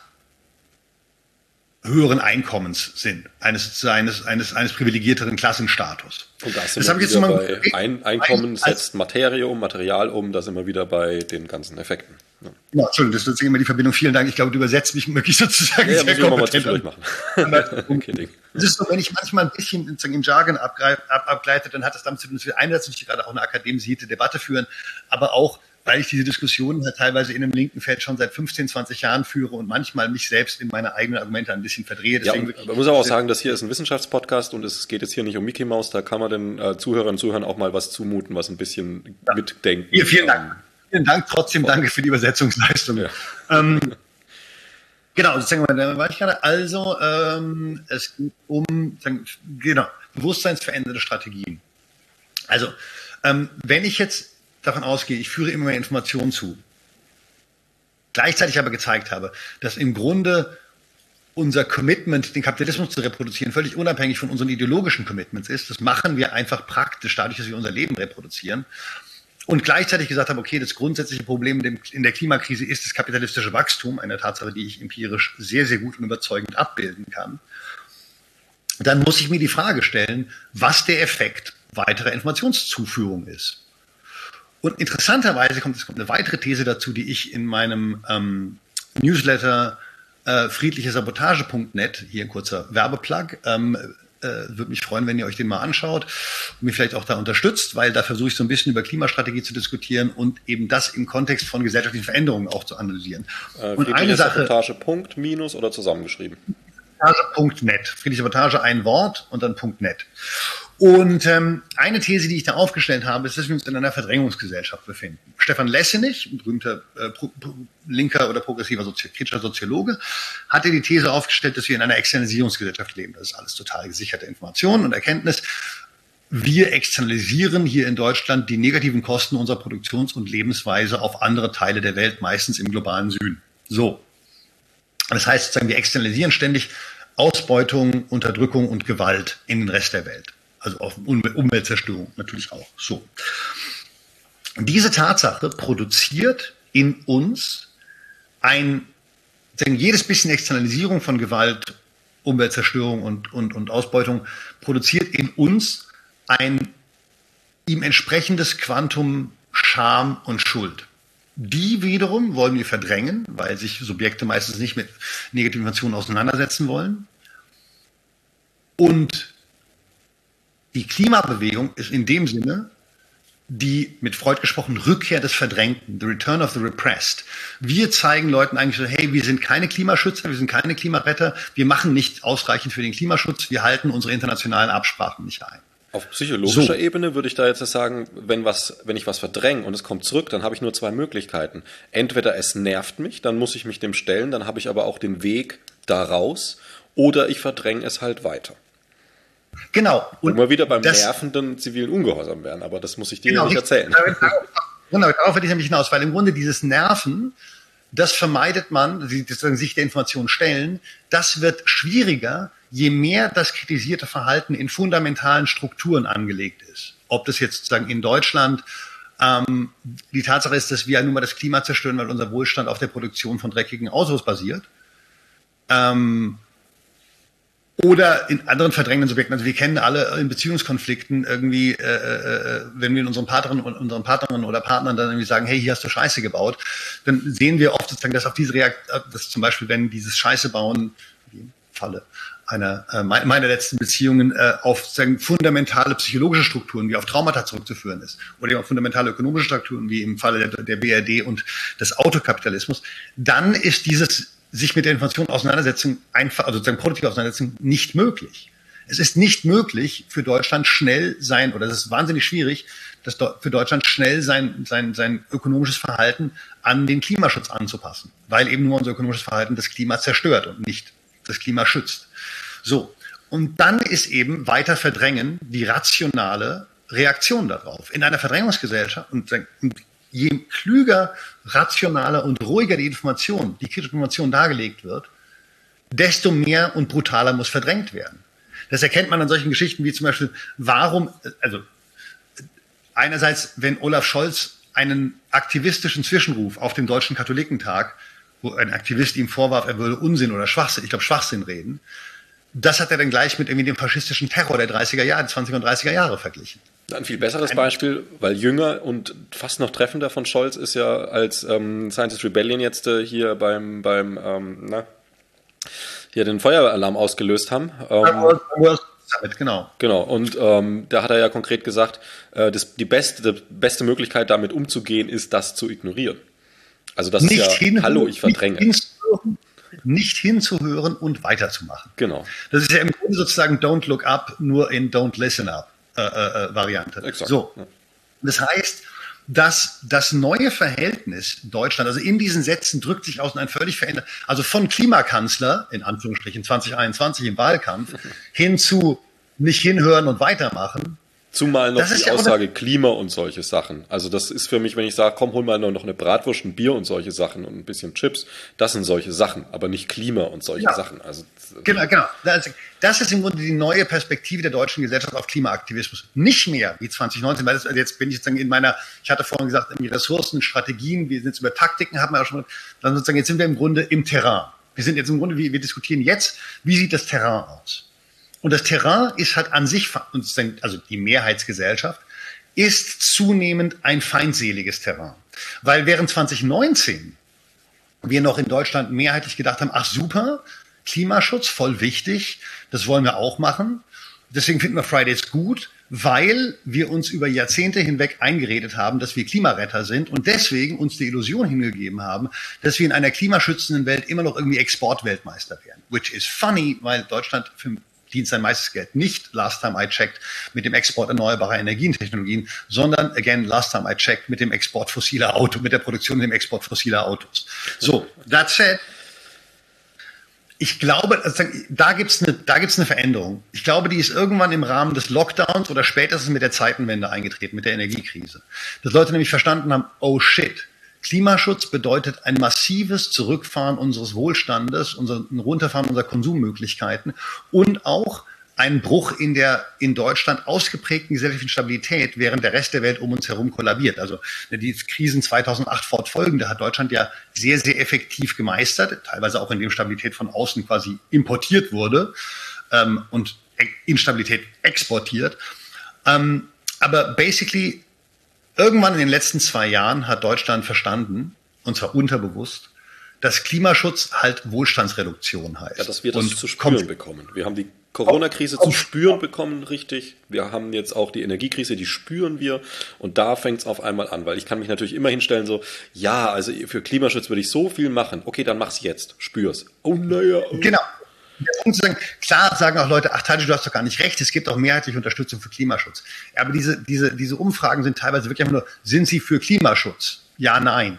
[SPEAKER 2] höheren Einkommens sind, eines, eines, eines, eines privilegierteren Klassenstatus.
[SPEAKER 1] Und da sind das wir wieder bei Ein Einkommen setzt Materie um, Material um, da sind wir wieder bei den ganzen Effekten.
[SPEAKER 2] Ja. ja, Entschuldigung, das ist sozusagen immer die Verbindung. Vielen Dank. Ich glaube, du übersetzt mich möglich sozusagen ja,
[SPEAKER 1] sehr ja, kompetent. Mal machen.
[SPEAKER 2] okay, das ist so, wenn ich manchmal ein bisschen sozusagen im Jargon abgleite, ab, abgleite, dann hat das damit zu tun, dass wir einerseits gerade auch eine akademisierte Debatte führen, aber auch weil ich diese Diskussionen halt teilweise in einem linken Feld schon seit 15, 20 Jahren führe und manchmal mich selbst in meine eigenen Argumente ein bisschen verdrehe.
[SPEAKER 1] Deswegen ja, man muss aber auch sagen, dass hier ist ein Wissenschaftspodcast und es geht jetzt hier nicht um Mickey Mouse, da kann man den äh, Zuhörern und Zuhörern auch mal was zumuten, was ein bisschen ja. mitdenken.
[SPEAKER 2] Ja, vielen Dank. Vielen Dank, trotzdem danke für die Übersetzungsleistung. Ja. Ähm, genau, sozusagen, da war ich gerade. Also, ähm, es geht um, sagen, genau, bewusstseinsverändernde Strategien. Also, ähm, wenn ich jetzt davon ausgehe, ich führe immer mehr Informationen zu, gleichzeitig aber gezeigt habe, dass im Grunde unser Commitment, den Kapitalismus zu reproduzieren, völlig unabhängig von unseren ideologischen Commitments ist. Das machen wir einfach praktisch dadurch, dass wir unser Leben reproduzieren und gleichzeitig gesagt habe, okay, das grundsätzliche Problem in der Klimakrise ist das kapitalistische Wachstum, eine Tatsache, die ich empirisch sehr, sehr gut und überzeugend abbilden kann, dann muss ich mir die Frage stellen, was der Effekt weiterer Informationszuführung ist. Und interessanterweise kommt, es kommt eine weitere These dazu, die ich in meinem ähm, Newsletter äh, friedlichesabotage.net, hier ein kurzer Werbeplug, ähm, äh, würde mich freuen, wenn ihr euch den mal anschaut und mich vielleicht auch da unterstützt, weil da versuche ich so ein bisschen über Klimastrategie zu diskutieren und eben das im Kontext von gesellschaftlichen Veränderungen auch zu analysieren.
[SPEAKER 1] Äh, und eine Sache. Punkt, Minus oder zusammengeschrieben?
[SPEAKER 2] Sabotage.net. Friedliche Sabotage ein Wort und dann .net. Und ähm, eine These, die ich da aufgestellt habe, ist, dass wir uns in einer Verdrängungsgesellschaft befinden. Stefan Lessenich, ein berühmter äh, linker oder progressiver Sozi kritischer Soziologe, hatte die These aufgestellt, dass wir in einer Externalisierungsgesellschaft leben. Das ist alles total gesicherte Information und Erkenntnis. Wir externalisieren hier in Deutschland die negativen Kosten unserer Produktions- und Lebensweise auf andere Teile der Welt, meistens im globalen Süden. So. Das heißt sozusagen, wir externalisieren ständig Ausbeutung, Unterdrückung und Gewalt in den Rest der Welt also auf Umweltzerstörung natürlich auch. So. diese Tatsache produziert in uns ein, jedes bisschen Externalisierung von Gewalt, Umweltzerstörung und, und, und Ausbeutung produziert in uns ein ihm entsprechendes Quantum Scham und Schuld. Die wiederum wollen wir verdrängen, weil sich Subjekte meistens nicht mit negativen Emotionen auseinandersetzen wollen. Und die Klimabewegung ist in dem Sinne die mit Freud gesprochen Rückkehr des Verdrängten, the return of the repressed. Wir zeigen Leuten eigentlich so, hey, wir sind keine Klimaschützer, wir sind keine Klimaretter, wir machen nicht ausreichend für den Klimaschutz, wir halten unsere internationalen Absprachen nicht ein.
[SPEAKER 1] Auf psychologischer so. Ebene würde ich da jetzt sagen, wenn was, wenn ich was verdränge und es kommt zurück, dann habe ich nur zwei Möglichkeiten. Entweder es nervt mich, dann muss ich mich dem stellen, dann habe ich aber auch den Weg daraus, oder ich verdränge es halt weiter.
[SPEAKER 2] Genau.
[SPEAKER 1] Und wir wieder beim das, nervenden zivilen Ungehorsam werden, aber das muss ich dir genau, nicht erzählen.
[SPEAKER 2] Genau, darauf will ich nämlich hinaus, weil im Grunde dieses Nerven, das vermeidet man, die, sich der Information stellen, das wird schwieriger, je mehr das kritisierte Verhalten in fundamentalen Strukturen angelegt ist. Ob das jetzt sozusagen in Deutschland ähm, die Tatsache ist, dass wir nun mal das Klima zerstören, weil unser Wohlstand auf der Produktion von dreckigen Autos basiert. Ähm, oder in anderen verdrängenden Subjekten. Also wir kennen alle in Beziehungskonflikten irgendwie, äh, äh, wenn wir unseren Partnerinnen und unseren Partnerinnen oder Partnern dann irgendwie sagen, hey, hier hast du Scheiße gebaut, dann sehen wir oft sozusagen, dass auf diese Reaktion, dass zum Beispiel, wenn dieses Scheiße bauen, wie im Falle einer äh, meiner letzten Beziehungen äh, auf sagen, fundamentale psychologische Strukturen wie auf Traumata zurückzuführen ist oder auf fundamentale ökonomische Strukturen wie im Falle der, der BRD und des Autokapitalismus, dann ist dieses sich mit der Information auseinandersetzen, einfach, also sozusagen produktiv auseinandersetzen, nicht möglich. Es ist nicht möglich für Deutschland schnell sein, oder es ist wahnsinnig schwierig, dass für Deutschland schnell sein, sein, sein ökonomisches Verhalten an den Klimaschutz anzupassen, weil eben nur unser ökonomisches Verhalten das Klima zerstört und nicht das Klima schützt. So. Und dann ist eben weiter verdrängen die rationale Reaktion darauf. In einer Verdrängungsgesellschaft und je klüger, rationaler und ruhiger die Information, die kritische Information dargelegt wird, desto mehr und brutaler muss verdrängt werden. Das erkennt man an solchen Geschichten wie zum Beispiel, warum, also einerseits, wenn Olaf Scholz einen aktivistischen Zwischenruf auf dem Deutschen Katholikentag, wo ein Aktivist ihm vorwarf, er würde Unsinn oder Schwachsinn, ich glaube Schwachsinn reden, das hat er dann gleich mit irgendwie dem faschistischen Terror der 30er Jahre, 20er und 30er Jahre verglichen.
[SPEAKER 1] Ein viel besseres Beispiel, weil jünger und fast noch treffender von Scholz ist ja, als ähm, Scientist Rebellion jetzt äh, hier beim, beim ähm, na, hier den Feueralarm ausgelöst haben. Ähm,
[SPEAKER 2] damit, genau.
[SPEAKER 1] Genau, und ähm, da hat er ja konkret gesagt, äh, das, die beste, die beste Möglichkeit damit umzugehen, ist das zu ignorieren. Also das
[SPEAKER 2] nicht
[SPEAKER 1] ist ja,
[SPEAKER 2] hin,
[SPEAKER 1] hallo, ich verdränge.
[SPEAKER 2] Nicht nicht hinzuhören und weiterzumachen.
[SPEAKER 1] Genau.
[SPEAKER 2] Das ist ja im Grunde sozusagen Don't Look Up, nur in Don't Listen Up Variante. Exakt. So. Das heißt, dass das neue Verhältnis Deutschland, also in diesen Sätzen drückt sich aus ein völlig verändert, also von Klimakanzler, in Anführungsstrichen 2021 im Wahlkampf, hin zu nicht hinhören und weitermachen,
[SPEAKER 1] Zumal noch die ja Aussage Klima und solche Sachen. Also das ist für mich, wenn ich sage, komm, hol mal noch eine Bratwurst, ein Bier und solche Sachen und ein bisschen Chips, das sind solche Sachen, aber nicht Klima und solche ja. Sachen. Also,
[SPEAKER 2] genau, genau. Das ist im Grunde die neue Perspektive der deutschen Gesellschaft auf Klimaaktivismus. Nicht mehr wie 2019, weil das, also jetzt bin ich sozusagen in meiner, ich hatte vorhin gesagt, irgendwie Ressourcen, Strategien, wir sind jetzt über Taktiken, haben wir auch schon, dann sozusagen, jetzt sind wir im Grunde im Terrain. Wir sind jetzt im Grunde, wir diskutieren jetzt, wie sieht das Terrain aus? Und das Terrain ist halt an sich, also die Mehrheitsgesellschaft, ist zunehmend ein feindseliges Terrain. Weil während 2019 wir noch in Deutschland mehrheitlich gedacht haben, ach super, Klimaschutz, voll wichtig, das wollen wir auch machen. Deswegen finden wir Fridays gut, weil wir uns über Jahrzehnte hinweg eingeredet haben, dass wir Klimaretter sind und deswegen uns die Illusion hingegeben haben, dass wir in einer klimaschützenden Welt immer noch irgendwie Exportweltmeister wären. Which is funny, weil Deutschland für dient sein meistes Geld nicht, last time I checked, mit dem Export erneuerbarer Energientechnologien, sondern, again, last time I checked, mit dem Export fossiler Autos, mit der Produktion und dem Export fossiler Autos. So, that said, ich glaube, also, da gibt's eine, da gibt's eine Veränderung. Ich glaube, die ist irgendwann im Rahmen des Lockdowns oder spätestens mit der Zeitenwende eingetreten, mit der Energiekrise. Dass Leute nämlich verstanden haben, oh shit, Klimaschutz bedeutet ein massives Zurückfahren unseres Wohlstandes, unser Runterfahren unserer Konsummöglichkeiten und auch ein Bruch in der in Deutschland ausgeprägten gesellschaftlichen Stabilität, während der Rest der Welt um uns herum kollabiert. Also die Krisen 2008 fortfolgende hat Deutschland ja sehr, sehr effektiv gemeistert, teilweise auch indem Stabilität von außen quasi importiert wurde ähm, und Instabilität exportiert. Ähm, aber basically Irgendwann in den letzten zwei Jahren hat Deutschland verstanden, und zwar unterbewusst, dass Klimaschutz halt Wohlstandsreduktion heißt.
[SPEAKER 1] Ja, dass wir das und zu spüren bekommen. Wir haben die Corona-Krise zu spüren bekommen, richtig. Wir haben jetzt auch die Energiekrise, die spüren wir. Und da fängt es auf einmal an, weil ich kann mich natürlich immer hinstellen, so, ja, also für Klimaschutz würde ich so viel machen. Okay, dann mach's jetzt, spür's.
[SPEAKER 2] Oh, naja. Oh. Genau. Sagen, klar sagen auch Leute, ach Tadji, du hast doch gar nicht recht, es gibt auch mehrheitliche Unterstützung für Klimaschutz. Aber diese, diese, diese Umfragen sind teilweise wirklich einfach nur, sind sie für Klimaschutz? Ja, nein.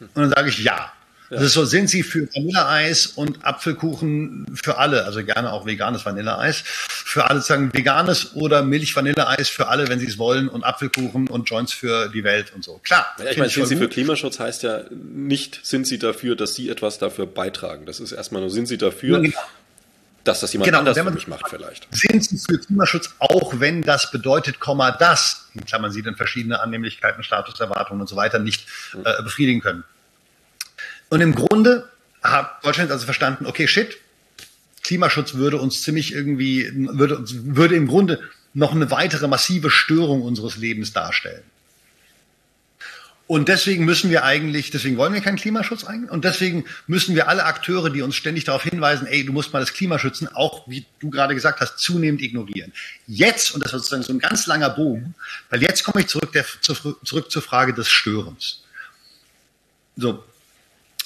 [SPEAKER 2] Und dann sage ich ja. Ja. Das ist so, sind Sie für Vanilleeis und Apfelkuchen für alle, also gerne auch veganes Vanilleeis, für alle sagen veganes oder Milch-Vanilleeis für alle, wenn Sie es wollen und Apfelkuchen und Joints für die Welt und so. Klar.
[SPEAKER 1] Ja, ich meine, sind Sie für Klimaschutz heißt ja nicht, sind Sie dafür, dass Sie etwas dafür beitragen. Das ist erstmal nur, sind Sie dafür, ja, genau. Dass das jemand genau, anders für mich macht vielleicht.
[SPEAKER 2] Sind Sie für Klimaschutz, auch wenn das bedeutet, Komma, das, in Klammern Sie dann verschiedene Annehmlichkeiten, Statuserwartungen und so weiter nicht äh, befriedigen können. Und im Grunde hat Deutschland also verstanden, okay, shit, Klimaschutz würde uns ziemlich irgendwie, würde, würde im Grunde noch eine weitere massive Störung unseres Lebens darstellen. Und deswegen müssen wir eigentlich, deswegen wollen wir keinen Klimaschutz eigentlich. Und deswegen müssen wir alle Akteure, die uns ständig darauf hinweisen, ey, du musst mal das Klima schützen, auch wie du gerade gesagt hast, zunehmend ignorieren. Jetzt, und das war sozusagen so ein ganz langer Bogen, weil jetzt komme ich zurück, der, zurück zur Frage des Störens. So,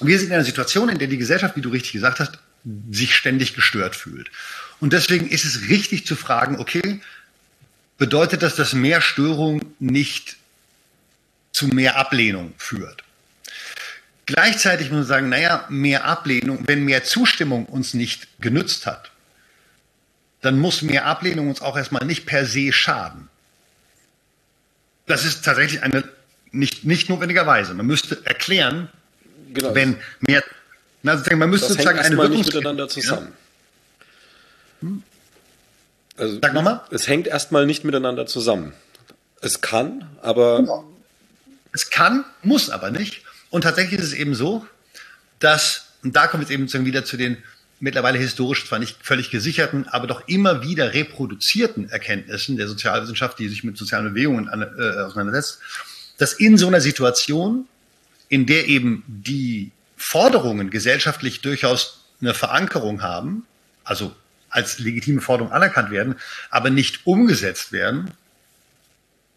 [SPEAKER 2] wir sind in einer Situation, in der die Gesellschaft, wie du richtig gesagt hast, sich ständig gestört fühlt. Und deswegen ist es richtig zu fragen, okay, bedeutet das, dass mehr Störung nicht zu mehr Ablehnung führt? Gleichzeitig muss man sagen, naja, mehr Ablehnung, wenn mehr Zustimmung uns nicht genützt hat, dann muss mehr Ablehnung uns auch erstmal nicht per se schaden. Das ist tatsächlich eine, nicht, nicht notwendigerweise. Man müsste erklären, Genau. Wenn mehr,
[SPEAKER 1] also man müsste das sozusagen hängt eine nicht miteinander zusammen. Ja? Hm? Also, Sag nochmal. Es hängt erstmal nicht miteinander zusammen. Es kann, aber. Genau.
[SPEAKER 2] Es kann, muss aber nicht. Und tatsächlich ist es eben so, dass, und da kommen wir jetzt eben wieder zu den mittlerweile historisch zwar nicht völlig gesicherten, aber doch immer wieder reproduzierten Erkenntnissen der Sozialwissenschaft, die sich mit sozialen Bewegungen an, äh, auseinandersetzt, dass in so einer Situation in der eben die Forderungen gesellschaftlich durchaus eine Verankerung haben, also als legitime Forderung anerkannt werden, aber nicht umgesetzt werden,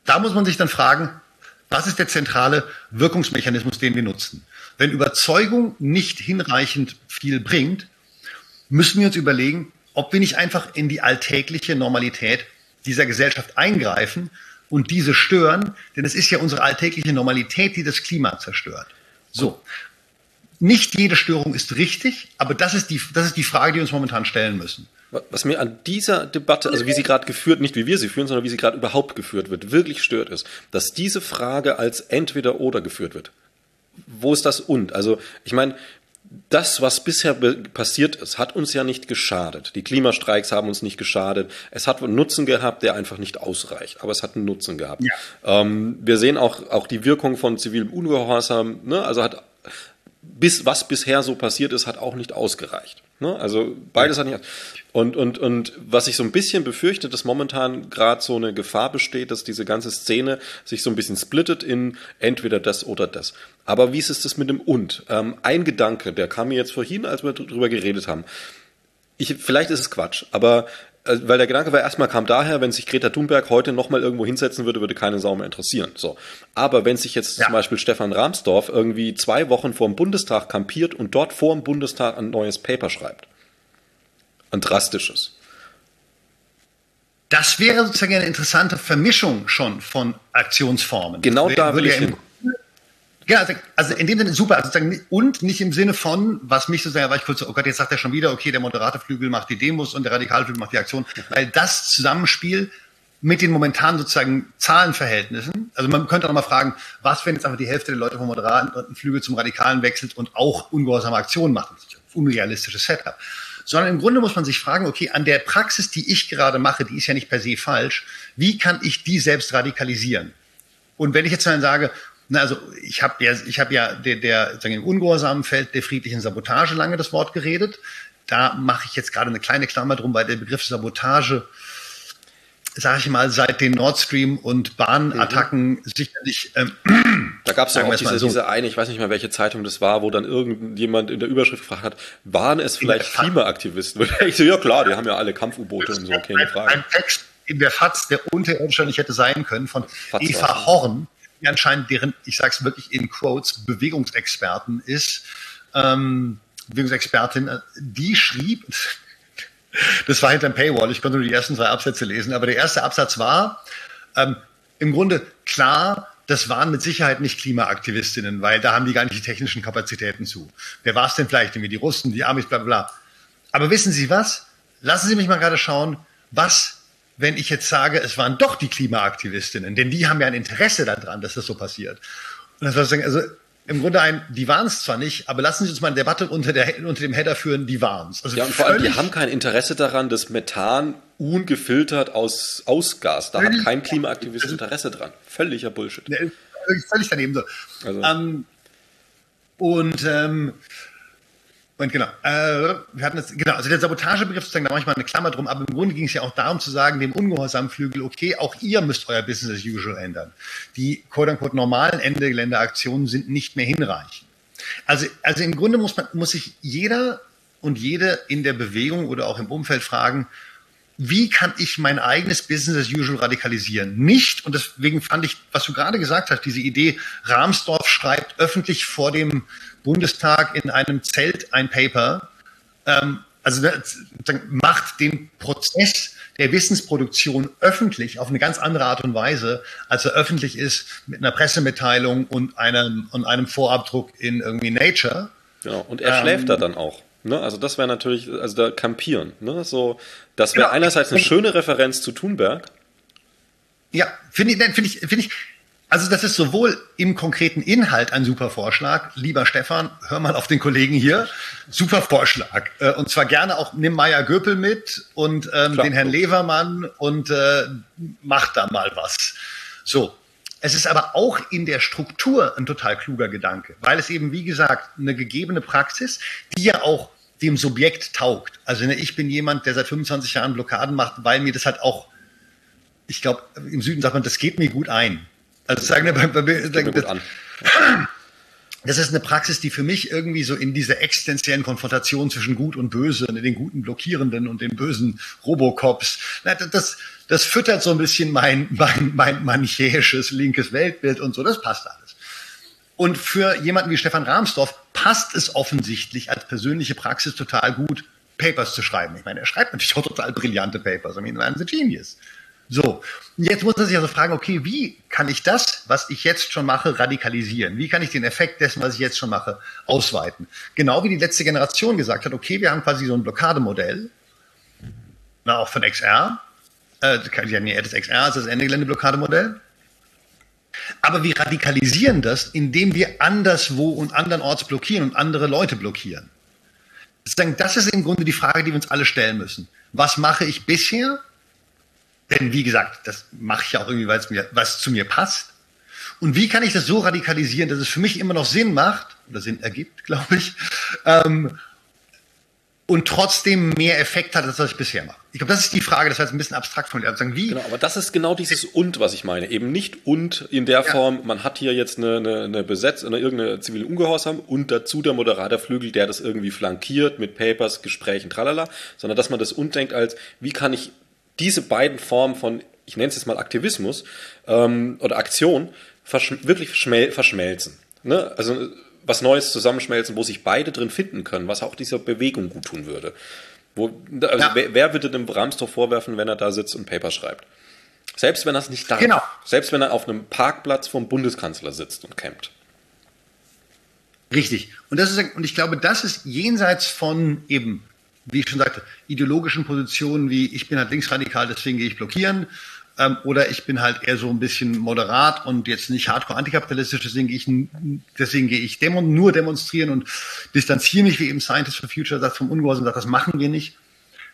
[SPEAKER 2] da muss man sich dann fragen, was ist der zentrale Wirkungsmechanismus, den wir nutzen? Wenn Überzeugung nicht hinreichend viel bringt, müssen wir uns überlegen, ob wir nicht einfach in die alltägliche Normalität dieser Gesellschaft eingreifen und diese stören, denn es ist ja unsere alltägliche Normalität, die das Klima zerstört. So. Nicht jede Störung ist richtig, aber das ist die, das ist die Frage, die wir uns momentan stellen müssen.
[SPEAKER 1] Was mir an dieser Debatte, also wie sie gerade geführt, nicht wie wir sie führen, sondern wie sie gerade überhaupt geführt wird, wirklich stört ist, dass diese Frage als entweder oder geführt wird. Wo ist das und? Also ich meine, das, was bisher passiert ist, hat uns ja nicht geschadet. Die Klimastreiks haben uns nicht geschadet. Es hat einen Nutzen gehabt, der einfach nicht ausreicht, aber es hat einen Nutzen gehabt. Ja. Ähm, wir sehen auch, auch die Wirkung von zivilem Ungehorsam, ne? also hat bis was bisher so passiert ist, hat auch nicht ausgereicht. Ne? Also beides hat nicht. Und, und, und was ich so ein bisschen befürchte, dass momentan gerade so eine Gefahr besteht, dass diese ganze Szene sich so ein bisschen splittet in entweder das oder das. Aber wie ist es das mit dem und? Ähm, ein Gedanke, der kam mir jetzt vorhin, als wir drüber geredet haben. Ich, vielleicht ist es Quatsch, aber weil der Gedanke war, erstmal kam daher, wenn sich Greta Thunberg heute nochmal irgendwo hinsetzen würde, würde keine Sau mehr interessieren. So. Aber wenn sich jetzt ja. zum Beispiel Stefan Rahmsdorf irgendwie zwei Wochen vor dem Bundestag kampiert und dort vor dem Bundestag ein neues Paper schreibt. Ein drastisches.
[SPEAKER 2] Das wäre sozusagen eine interessante Vermischung schon von Aktionsformen.
[SPEAKER 1] Genau da würde ich hin.
[SPEAKER 2] Ja, also, in dem Sinne super. Also sozusagen, und nicht im Sinne von, was mich so sehr, war ich kurz so, oh Gott, jetzt sagt er schon wieder, okay, der moderate Flügel macht die Demos und der radikale Flügel macht die Aktion. Weil das Zusammenspiel mit den momentanen sozusagen Zahlenverhältnissen, also man könnte auch mal fragen, was, wenn jetzt einfach die Hälfte der Leute vom moderaten Flügel zum Radikalen wechselt und auch ungehorsame Aktionen macht. Unrealistisches Setup. Sondern im Grunde muss man sich fragen, okay, an der Praxis, die ich gerade mache, die ist ja nicht per se falsch, wie kann ich die selbst radikalisieren? Und wenn ich jetzt dann sage, na, also ich habe ja, ich habe ja der, der sagen, im ungehorsamen Feld der friedlichen Sabotage lange das Wort geredet. Da mache ich jetzt gerade eine kleine Klammer drum, weil der Begriff Sabotage sage ich mal, seit den Nord Stream und Bahnattacken mhm. sicherlich. Ähm,
[SPEAKER 1] da gab es ja auch diese, so. diese eine, ich weiß nicht mal, welche Zeitung das war, wo dann irgendjemand in der Überschrift gefragt hat, waren es vielleicht Klimaaktivisten? ich so, ja klar, die haben ja alle Kampf-U-Boote und so, keine Frage.
[SPEAKER 2] Ein Text in der FAZ, der unterirdisch nicht hätte sein können, von Fatz Eva Horn, die anscheinend deren, ich sage es wirklich in Quotes, Bewegungsexperten ist, ähm, Bewegungsexpertin, die schrieb, das war hinterm Paywall, ich konnte nur die ersten zwei Absätze lesen, aber der erste Absatz war ähm, im Grunde klar, das waren mit Sicherheit nicht Klimaaktivistinnen, weil da haben die gar nicht die technischen Kapazitäten zu. Wer war es denn vielleicht? Irgendwie die Russen, die Amis, bla bla bla. Aber wissen Sie was? Lassen Sie mich mal gerade schauen, was, wenn ich jetzt sage, es waren doch die Klimaaktivistinnen, denn die haben ja ein Interesse daran, dass das so passiert. Und das war sozusagen, also im Grunde ein, die waren es zwar nicht, aber lassen Sie uns mal eine Debatte unter, der, unter dem Header führen, die waren es.
[SPEAKER 1] Also ja, und vor allem, die haben kein Interesse daran, dass Methan ungefiltert aus Ausgas. Da hat kein Klimaaktivist Interesse dran. Völliger Bullshit.
[SPEAKER 2] Völlig daneben so. Also. Ähm, und ähm, und genau, äh, wir hatten das, genau, also der Sabotagebegriff sozusagen, da mache ich mal eine Klammer drum, aber im Grunde ging es ja auch darum zu sagen, dem Ungehorsamflügel, okay, auch ihr müsst euer Business as usual ändern. Die quote-unquote normalen Ende-Gelände-Aktionen sind nicht mehr hinreichend. Also, also im Grunde muss man, muss sich jeder und jede in der Bewegung oder auch im Umfeld fragen, wie kann ich mein eigenes Business as usual radikalisieren? Nicht, und deswegen fand ich, was du gerade gesagt hast, diese Idee, Rahmsdorf schreibt öffentlich vor dem Bundestag in einem Zelt ein Paper, ähm, also macht den Prozess der Wissensproduktion öffentlich auf eine ganz andere Art und Weise, als er öffentlich ist mit einer Pressemitteilung und einem, und einem Vorabdruck in irgendwie Nature.
[SPEAKER 1] Genau, und er ähm, schläft da dann auch. Ne? Also das wäre natürlich, also da campieren. Ne? So, das wäre genau. einerseits eine schöne Referenz zu Thunberg.
[SPEAKER 2] Ja, finde ich, finde ich, finde ich, also das ist sowohl im konkreten Inhalt ein super Vorschlag. Lieber Stefan, hör mal auf den Kollegen hier. Super Vorschlag. Äh, und zwar gerne auch, nimm Meier Göpel mit und ähm, den Herrn Levermann und äh, mach da mal was. So. Es ist aber auch in der Struktur ein total kluger Gedanke, weil es eben, wie gesagt, eine gegebene Praxis, die ja auch dem Subjekt taugt. Also ne, ich bin jemand, der seit 25 Jahren Blockaden macht, weil mir das halt auch, ich glaube, im Süden sagt man, das geht mir gut ein. Also sagen wir, bei, bei, sagen, das, das ist eine Praxis, die für mich irgendwie so in dieser existenziellen Konfrontation zwischen Gut und Böse, den guten Blockierenden und den bösen Robocops, das, das füttert so ein bisschen mein, mein, mein manichäisches linkes Weltbild und so, das passt alles. Und für jemanden wie Stefan Rahmsdorf passt es offensichtlich als persönliche Praxis total gut, Papers zu schreiben. Ich meine, er schreibt natürlich auch total brillante Papers. I mean, I'm the genius. So, jetzt muss man sich also fragen, okay, wie kann ich das, was ich jetzt schon mache, radikalisieren? Wie kann ich den Effekt dessen, was ich jetzt schon mache, ausweiten? Genau wie die letzte Generation gesagt hat, okay, wir haben quasi so ein Blockademodell, na, auch von XR, äh, das XR ist das Ende Gelände-Blockademodell. Aber wir radikalisieren das, indem wir anderswo und andernorts blockieren und andere Leute blockieren. Das ist im Grunde die Frage, die wir uns alle stellen müssen. Was mache ich bisher? Denn wie gesagt, das mache ich auch irgendwie, weil es mir, was zu mir passt. Und wie kann ich das so radikalisieren, dass es für mich immer noch Sinn macht oder Sinn ergibt, glaube ich, ähm, und trotzdem mehr Effekt hat, als was ich bisher mache. Ich glaube, das ist die Frage, das heißt ein bisschen abstrakt von dir. Sagen, wie?
[SPEAKER 1] Genau, aber das ist genau dieses und, was ich meine. Eben nicht und in der ja. Form, man hat hier jetzt eine, eine, eine Besetz, eine irgendeine zivile Ungehorsam und dazu der Moderatorflügel, der das irgendwie flankiert mit Papers, Gesprächen, tralala, sondern dass man das und denkt als, wie kann ich diese beiden Formen von, ich nenne es jetzt mal Aktivismus ähm, oder Aktion, verschm wirklich verschmelzen. Ne? Also was Neues zusammenschmelzen, wo sich beide drin finden können, was auch dieser Bewegung gut tun würde. Wo, also ja. wer, wer, würde dem Ramstorff vorwerfen, wenn er da sitzt und Paper schreibt? Selbst wenn er es nicht darf. Genau. Selbst wenn er auf einem Parkplatz vom Bundeskanzler sitzt und campt.
[SPEAKER 2] Richtig. Und das ist, und ich glaube, das ist jenseits von eben wie ich schon sagte, ideologischen Positionen wie ich bin halt linksradikal, deswegen gehe ich blockieren. Ähm, oder ich bin halt eher so ein bisschen moderat und jetzt nicht hardcore antikapitalistisch, deswegen gehe ich, deswegen gehe ich demo, nur demonstrieren und distanziere mich, wie eben Scientists for Future sagt, vom Ungehorsam, sagt, das machen wir nicht.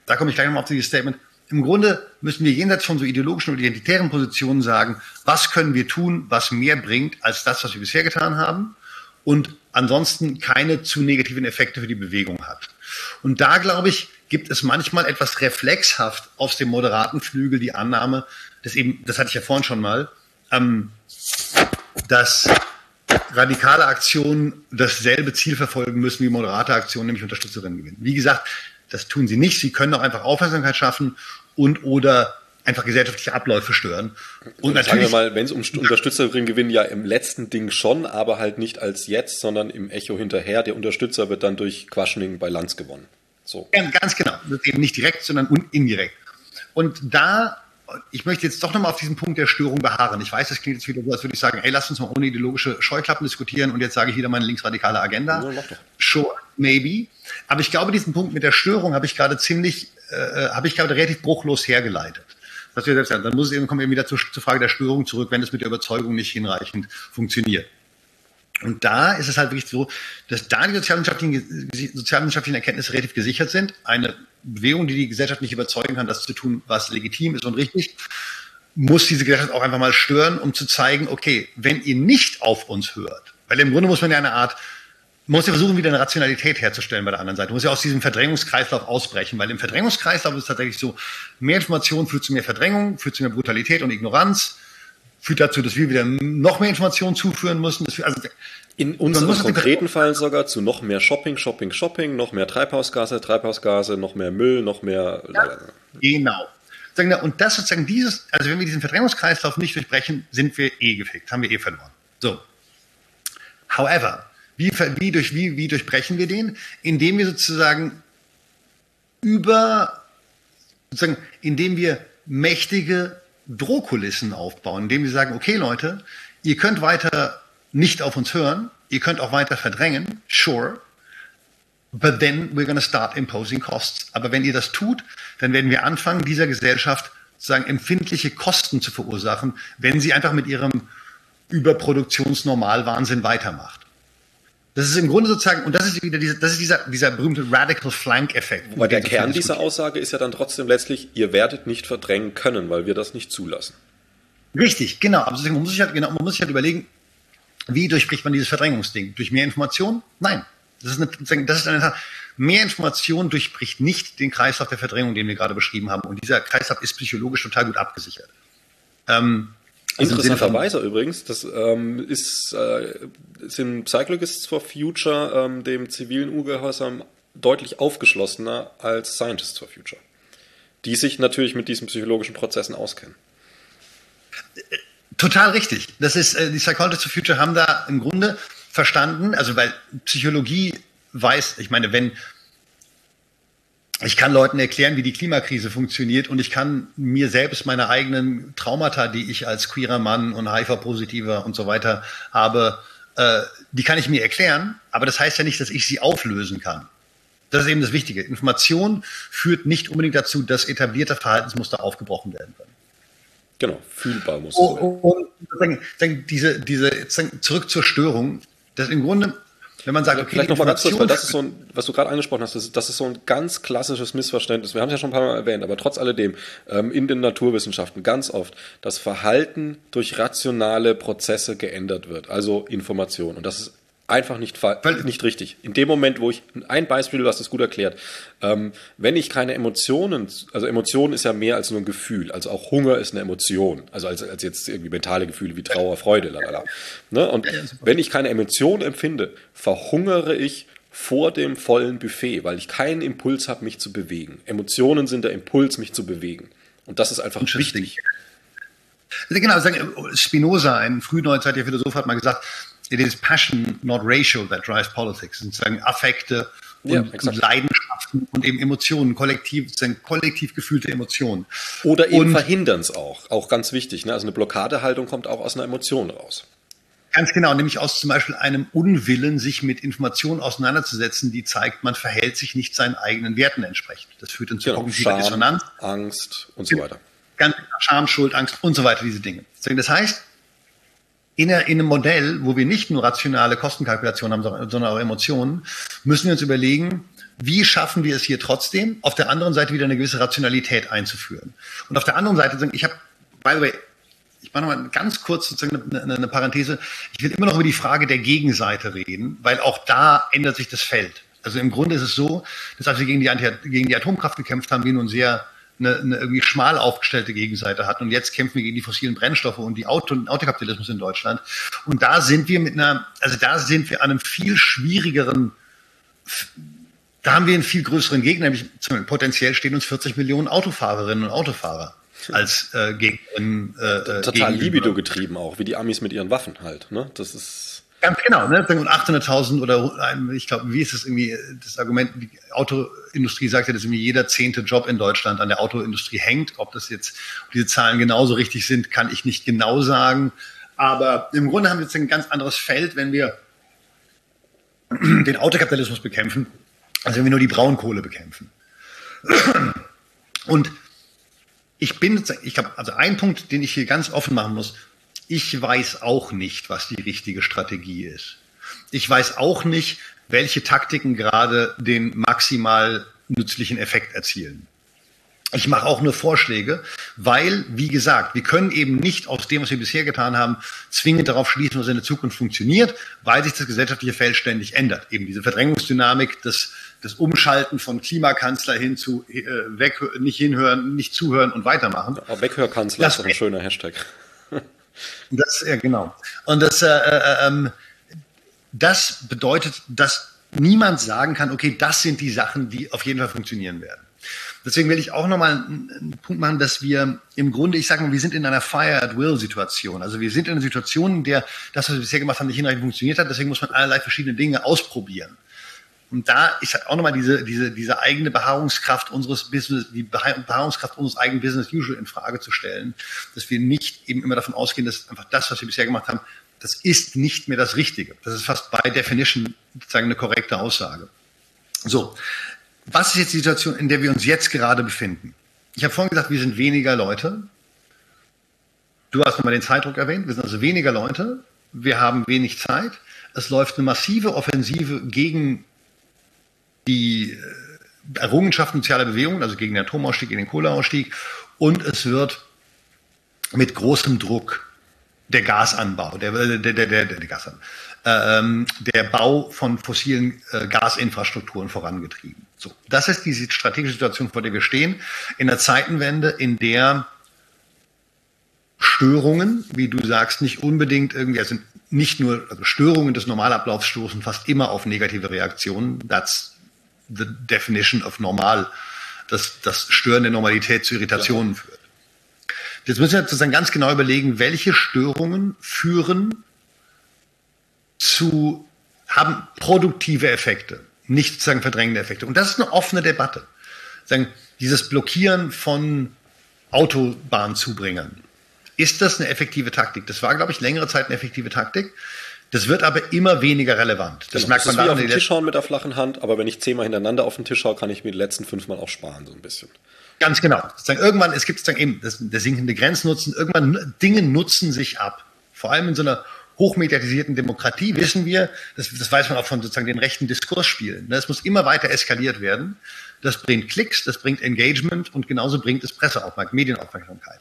[SPEAKER 2] Da komme ich gleich nochmal auf dieses Statement. Im Grunde müssen wir jenseits von so ideologischen und identitären Positionen sagen, was können wir tun, was mehr bringt als das, was wir bisher getan haben und ansonsten keine zu negativen Effekte für die Bewegung hat. Und da, glaube ich, gibt es manchmal etwas reflexhaft aus dem moderaten Flügel die Annahme, dass eben, das hatte ich ja vorhin schon mal, ähm, dass radikale Aktionen dasselbe Ziel verfolgen müssen wie moderate Aktionen, nämlich Unterstützerinnen gewinnen. Wie gesagt, das tun sie nicht. Sie können auch einfach Aufmerksamkeit schaffen und oder einfach gesellschaftliche Abläufe stören.
[SPEAKER 1] Und natürlich, sagen wir mal, wenn es um Unterstützerinnen gewinnen, ja im letzten Ding schon, aber halt nicht als jetzt, sondern im Echo hinterher. Der Unterstützer wird dann durch Questioning bei Lanz gewonnen.
[SPEAKER 2] So. Ja, ganz genau. Eben nicht direkt, sondern indirekt. Und da, ich möchte jetzt doch nochmal auf diesen Punkt der Störung beharren. Ich weiß, das klingt jetzt wieder so, als würde ich sagen, ey, lass uns mal ohne ideologische Scheuklappen diskutieren und jetzt sage ich wieder meine linksradikale Agenda. Ja, sure, maybe. Aber ich glaube, diesen Punkt mit der Störung habe ich gerade ziemlich, äh, habe ich gerade relativ bruchlos hergeleitet. Das wir selbst sagen. Dann muss es eben, kommen wir wieder zur, zur Frage der Störung zurück, wenn es mit der Überzeugung nicht hinreichend funktioniert. Und da ist es halt wirklich so, dass da die sozialwissenschaftlichen, sozialwissenschaftlichen Erkenntnisse relativ gesichert sind. Eine Bewegung, die die Gesellschaft nicht überzeugen kann, das zu tun, was legitim ist und richtig, muss diese Gesellschaft auch einfach mal stören, um zu zeigen, okay, wenn ihr nicht auf uns hört, weil im Grunde muss man ja eine Art, man muss ja versuchen, wieder eine Rationalität herzustellen bei der anderen Seite. Man muss ja aus diesem Verdrängungskreislauf ausbrechen, weil im Verdrängungskreislauf ist es tatsächlich so, mehr Information führt zu mehr Verdrängung, führt zu mehr Brutalität und Ignoranz führt dazu, dass wir wieder noch mehr Informationen zuführen müssen.
[SPEAKER 1] Wir, also, in unserem konkreten Fall sogar zu noch mehr Shopping, Shopping, Shopping, noch mehr Treibhausgase, Treibhausgase, noch mehr Müll, noch mehr.
[SPEAKER 2] Ja, genau. Und das sozusagen dieses, also wenn wir diesen Verdrängungskreislauf nicht durchbrechen, sind wir eh gefickt, haben wir eh verloren. So. However, wie, wie, durch, wie, wie durchbrechen wir den? Indem wir sozusagen über, sozusagen, indem wir mächtige Drohkulissen aufbauen, indem sie sagen, okay Leute, ihr könnt weiter nicht auf uns hören, ihr könnt auch weiter verdrängen, sure, but then we're to start imposing costs. Aber wenn ihr das tut, dann werden wir anfangen, dieser Gesellschaft sozusagen empfindliche Kosten zu verursachen, wenn sie einfach mit ihrem Überproduktionsnormalwahnsinn weitermacht. Das ist im Grunde sozusagen, und das ist wieder dieser, das ist dieser, dieser berühmte Radical Flank-Effekt.
[SPEAKER 1] Aber der Kern dieser Aussage ist ja dann trotzdem letztlich, ihr werdet nicht verdrängen können, weil wir das nicht zulassen.
[SPEAKER 2] Richtig, genau. Aber man muss sich halt, genau, man muss sich halt überlegen, wie durchbricht man dieses Verdrängungsding? Durch mehr Information? Nein. Das ist eine, das ist eine, mehr Information durchbricht nicht den Kreislauf der Verdrängung, den wir gerade beschrieben haben. Und dieser Kreislauf ist psychologisch total gut abgesichert.
[SPEAKER 1] Ähm, Interessanterweise übrigens, das ähm, ist, äh, sind Cyclists for Future ähm, dem zivilen Urgehorsam deutlich aufgeschlossener als Scientists for Future, die sich natürlich mit diesen psychologischen Prozessen auskennen.
[SPEAKER 2] Total richtig. Das ist, äh, die Psychologists for Future haben da im Grunde verstanden, also weil Psychologie weiß, ich meine, wenn ich kann Leuten erklären, wie die Klimakrise funktioniert und ich kann mir selbst meine eigenen Traumata, die ich als queerer Mann und HIV-positiver und so weiter habe, äh, die kann ich mir erklären, aber das heißt ja nicht, dass ich sie auflösen kann. Das ist eben das Wichtige. Information führt nicht unbedingt dazu, dass etablierte Verhaltensmuster aufgebrochen werden können.
[SPEAKER 1] Genau, fühlbar muss
[SPEAKER 2] oh, Und, und diese, diese, zurück zur Störung, das im Grunde wenn man sagt,
[SPEAKER 1] okay, vielleicht noch mal ganz kurz, weil das ist so ein, was du gerade angesprochen hast, das ist, das ist so ein ganz klassisches Missverständnis. Wir haben es ja schon ein paar Mal erwähnt, aber trotz alledem ähm, in den Naturwissenschaften ganz oft, dass Verhalten durch rationale Prozesse geändert wird, also Information. Und das ist einfach nicht, nicht richtig. In dem Moment, wo ich, ein Beispiel, du hast es gut erklärt, ähm, wenn ich keine Emotionen, also Emotionen ist ja mehr als nur ein Gefühl, also auch Hunger ist eine Emotion, also als, als jetzt irgendwie mentale Gefühle wie Trauer, Freude, lalala. Ne? Und wenn ich keine Emotionen empfinde, verhungere ich vor dem vollen Buffet, weil ich keinen Impuls habe, mich zu bewegen. Emotionen sind der Impuls, mich zu bewegen. Und das ist einfach wichtig.
[SPEAKER 2] Genau, Spinoza, ein frühneuzeitlicher Philosoph, hat mal gesagt, it is passion, not ratio that drives politics. Sozusagen Affekte und, ja, und, Leidenschaften und eben Emotionen, kollektiv, sozusagen kollektiv gefühlte Emotionen.
[SPEAKER 1] Oder eben verhindern es auch, auch ganz wichtig. Ne? Also eine Blockadehaltung kommt auch aus einer Emotion raus.
[SPEAKER 2] Ganz genau, nämlich aus zum Beispiel einem Unwillen, sich mit Informationen auseinanderzusetzen, die zeigt, man verhält sich nicht seinen eigenen Werten entsprechend. Das führt dann zu genau, kognitiver Scham, Dissonanz.
[SPEAKER 1] Angst und so weiter.
[SPEAKER 2] Ganz Scham, Schuld, Angst und so weiter, diese Dinge. Das heißt, in, in einem Modell, wo wir nicht nur rationale Kostenkalkulationen haben, sondern auch Emotionen, müssen wir uns überlegen, wie schaffen wir es hier trotzdem, auf der anderen Seite wieder eine gewisse Rationalität einzuführen. Und auf der anderen Seite, ich habe, by the way, ich mache nochmal ganz kurz sozusagen eine, eine Parenthese. Ich will immer noch über die Frage der Gegenseite reden, weil auch da ändert sich das Feld. Also im Grunde ist es so, dass als wir gegen die, gegen die Atomkraft gekämpft haben, wir nun sehr eine, eine irgendwie schmal aufgestellte Gegenseite hatten. Und jetzt kämpfen wir gegen die fossilen Brennstoffe und die Auto, Autokapitalismus in Deutschland. Und da sind wir mit einer, also da sind wir an einem viel schwierigeren, da haben wir einen viel größeren Gegner, nämlich potenziell stehen uns 40 Millionen Autofahrerinnen und Autofahrer als äh, Gegnerin.
[SPEAKER 1] Äh, Total Libido getrieben auch, wie die Amis mit ihren Waffen halt. Ne? Das ist
[SPEAKER 2] Ganz genau, ne? Und 800.000 oder ich glaube, wie ist das irgendwie das Argument? Die Autoindustrie sagt ja, dass irgendwie jeder zehnte Job in Deutschland an der Autoindustrie hängt. Ob das jetzt ob diese Zahlen genauso richtig sind, kann ich nicht genau sagen. Aber im Grunde haben wir jetzt ein ganz anderes Feld, wenn wir den Autokapitalismus bekämpfen, als wenn wir nur die Braunkohle bekämpfen. Und ich bin, ich habe also ein Punkt, den ich hier ganz offen machen muss ich weiß auch nicht, was die richtige Strategie ist. Ich weiß auch nicht, welche Taktiken gerade den maximal nützlichen Effekt erzielen. Ich mache auch nur Vorschläge, weil, wie gesagt, wir können eben nicht aus dem, was wir bisher getan haben, zwingend darauf schließen, was in der Zukunft funktioniert, weil sich das gesellschaftliche Feld ständig ändert. Eben diese Verdrängungsdynamik, das, das Umschalten von Klimakanzler hin zu äh, weg, nicht hinhören, nicht zuhören und weitermachen.
[SPEAKER 1] Ja, Weghörkanzler das ist ein schöner Hashtag.
[SPEAKER 2] Das, ja, genau. Und das, äh, äh, ähm, das bedeutet, dass niemand sagen kann, okay, das sind die Sachen, die auf jeden Fall funktionieren werden. Deswegen will ich auch nochmal einen, Punkt machen, dass wir im Grunde, ich sage mal, wir sind in einer Fire at Will Situation. Also wir sind in einer Situation, in der das, was wir bisher gemacht haben, nicht hinreichend funktioniert hat. Deswegen muss man allerlei verschiedene Dinge ausprobieren. Und da ist auch nochmal diese, diese, diese eigene Beharrungskraft unseres Business, die Beharrungskraft unseres eigenen Business usual in Frage zu stellen, dass wir nicht eben immer davon ausgehen, dass einfach das, was wir bisher gemacht haben, das ist nicht mehr das Richtige. Das ist fast by definition sozusagen eine korrekte Aussage. So. Was ist jetzt die Situation, in der wir uns jetzt gerade befinden? Ich habe vorhin gesagt, wir sind weniger Leute. Du hast nochmal den Zeitdruck erwähnt. Wir sind also weniger Leute. Wir haben wenig Zeit. Es läuft eine massive Offensive gegen die äh, Errungenschaften sozialer Bewegungen, also gegen den Atomausstieg, gegen den Kohleausstieg. Und es wird mit großem Druck der Gasanbau, der, der, der, der, der, der, Gasanbau, ähm, der Bau von fossilen äh, Gasinfrastrukturen vorangetrieben. So, das ist die strategische Situation, vor der wir stehen, in der Zeitenwende, in der Störungen, wie du sagst, nicht unbedingt irgendwie, also nicht nur also Störungen des Normalablaufs stoßen fast immer auf negative Reaktionen. That's the definition of normal, dass das Stören der Normalität zu Irritationen ja. führt. Jetzt müssen wir sozusagen ganz genau überlegen, welche Störungen führen zu, haben produktive Effekte, nicht sozusagen verdrängende Effekte. Und das ist eine offene Debatte. Sagen, dieses Blockieren von Autobahnzubringern. Ist das eine effektive Taktik? Das war, glaube ich, längere Zeit eine effektive Taktik. Das wird aber immer weniger relevant.
[SPEAKER 1] Das genau. merkt man das ist wie auf den Tisch schauen mit der flachen Hand, aber wenn ich zehnmal hintereinander auf den Tisch schaue, kann ich mir die letzten fünfmal auch sparen, so ein bisschen.
[SPEAKER 2] Ganz genau. Irgendwann, es gibt sozusagen eben das, der sinkende Grenznutzen, irgendwann Dinge nutzen sich ab. Vor allem in so einer hochmediatisierten Demokratie wissen wir, das, das weiß man auch von sozusagen den rechten Diskursspielen. Das muss immer weiter eskaliert werden. Das bringt Klicks, das bringt Engagement und genauso bringt es Presseaufmerksamkeit, Medienaufmerksamkeit.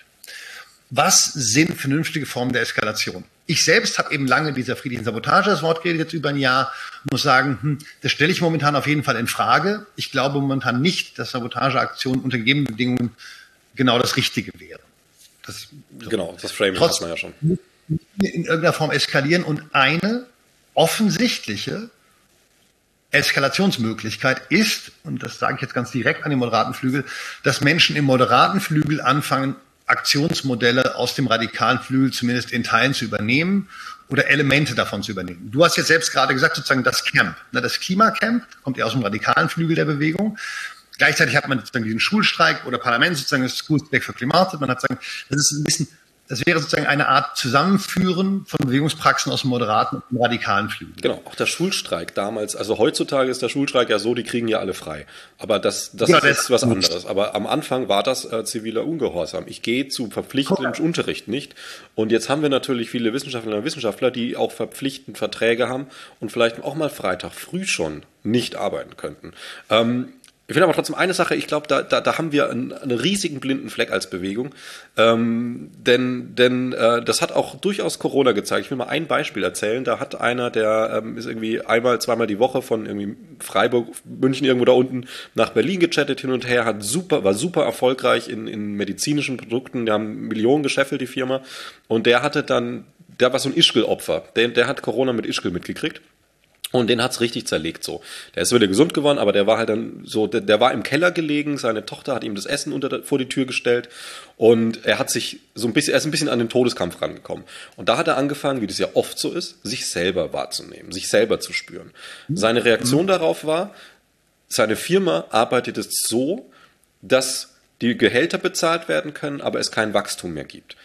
[SPEAKER 2] Was sind vernünftige Formen der Eskalation? Ich selbst habe eben lange dieser friedlichen Sabotage das Wort geredet, jetzt über ein Jahr, muss sagen, hm, das stelle ich momentan auf jeden Fall in Frage. Ich glaube momentan nicht, dass Sabotageaktionen unter gegebenen Bedingungen genau das Richtige wären.
[SPEAKER 1] Das, so. Genau, das Framing hat man ja schon.
[SPEAKER 2] In irgendeiner Form eskalieren und eine offensichtliche Eskalationsmöglichkeit ist, und das sage ich jetzt ganz direkt an den moderaten Flügel, dass Menschen im moderaten Flügel anfangen, Aktionsmodelle aus dem radikalen Flügel zumindest in Teilen zu übernehmen oder Elemente davon zu übernehmen. Du hast jetzt selbst gerade gesagt, sozusagen das Camp. Das Klimacamp kommt ja aus dem radikalen Flügel der Bewegung. Gleichzeitig hat man sozusagen diesen Schulstreik oder Parlament sozusagen das School Strike for Climate. Man hat sozusagen, das ist ein bisschen das wäre sozusagen eine Art Zusammenführen von Bewegungspraxen aus dem moderaten und dem radikalen Flügel.
[SPEAKER 1] Genau, auch der Schulstreik damals, also heutzutage ist der Schulstreik ja so, die kriegen ja alle frei. Aber das, das ja, ist jetzt was gut. anderes. Aber am Anfang war das äh, ziviler Ungehorsam. Ich gehe zu verpflichtendem cool. Unterricht nicht. Und jetzt haben wir natürlich viele Wissenschaftlerinnen und Wissenschaftler, die auch verpflichtend Verträge haben und vielleicht auch mal Freitag früh schon nicht arbeiten könnten. Ähm, Ich finde aber trotzdem eine Sache, ich glaube, da, da, da haben wir einen, einen riesigen blinden Fleck als Bewegung. Ähm, denn denn äh, das hat auch durchaus Corona gezeigt. Ich will mal ein Beispiel erzählen. Da hat einer, der ähm, ist irgendwie einmal, zweimal die Woche von irgendwie Freiburg, München irgendwo da unten nach Berlin gechattet hin und her, hat super, war super erfolgreich in, in medizinischen Produkten. Die haben Millionen gescheffelt, die Firma. Und der hatte dann, der war so ein Ischgl-Opfer. Der, der hat Corona mit Ischgl mitgekriegt. Und den hat's richtig zerlegt so. Der ist wieder gesund geworden, aber der war halt dann so, der, der war im Keller gelegen, seine Tochter hat ihm das Essen unter, vor die Tür gestellt und er hat sich so ein bisschen, er ist ein bisschen an den Todeskampf rangekommen. Und da hat er angefangen, wie das ja oft so ist, sich selber wahrzunehmen, sich selber zu spüren. Seine Reaktion darauf war, seine Firma arbeitet es so, dass die Gehälter bezahlt werden können, aber es kein Wachstum mehr gibt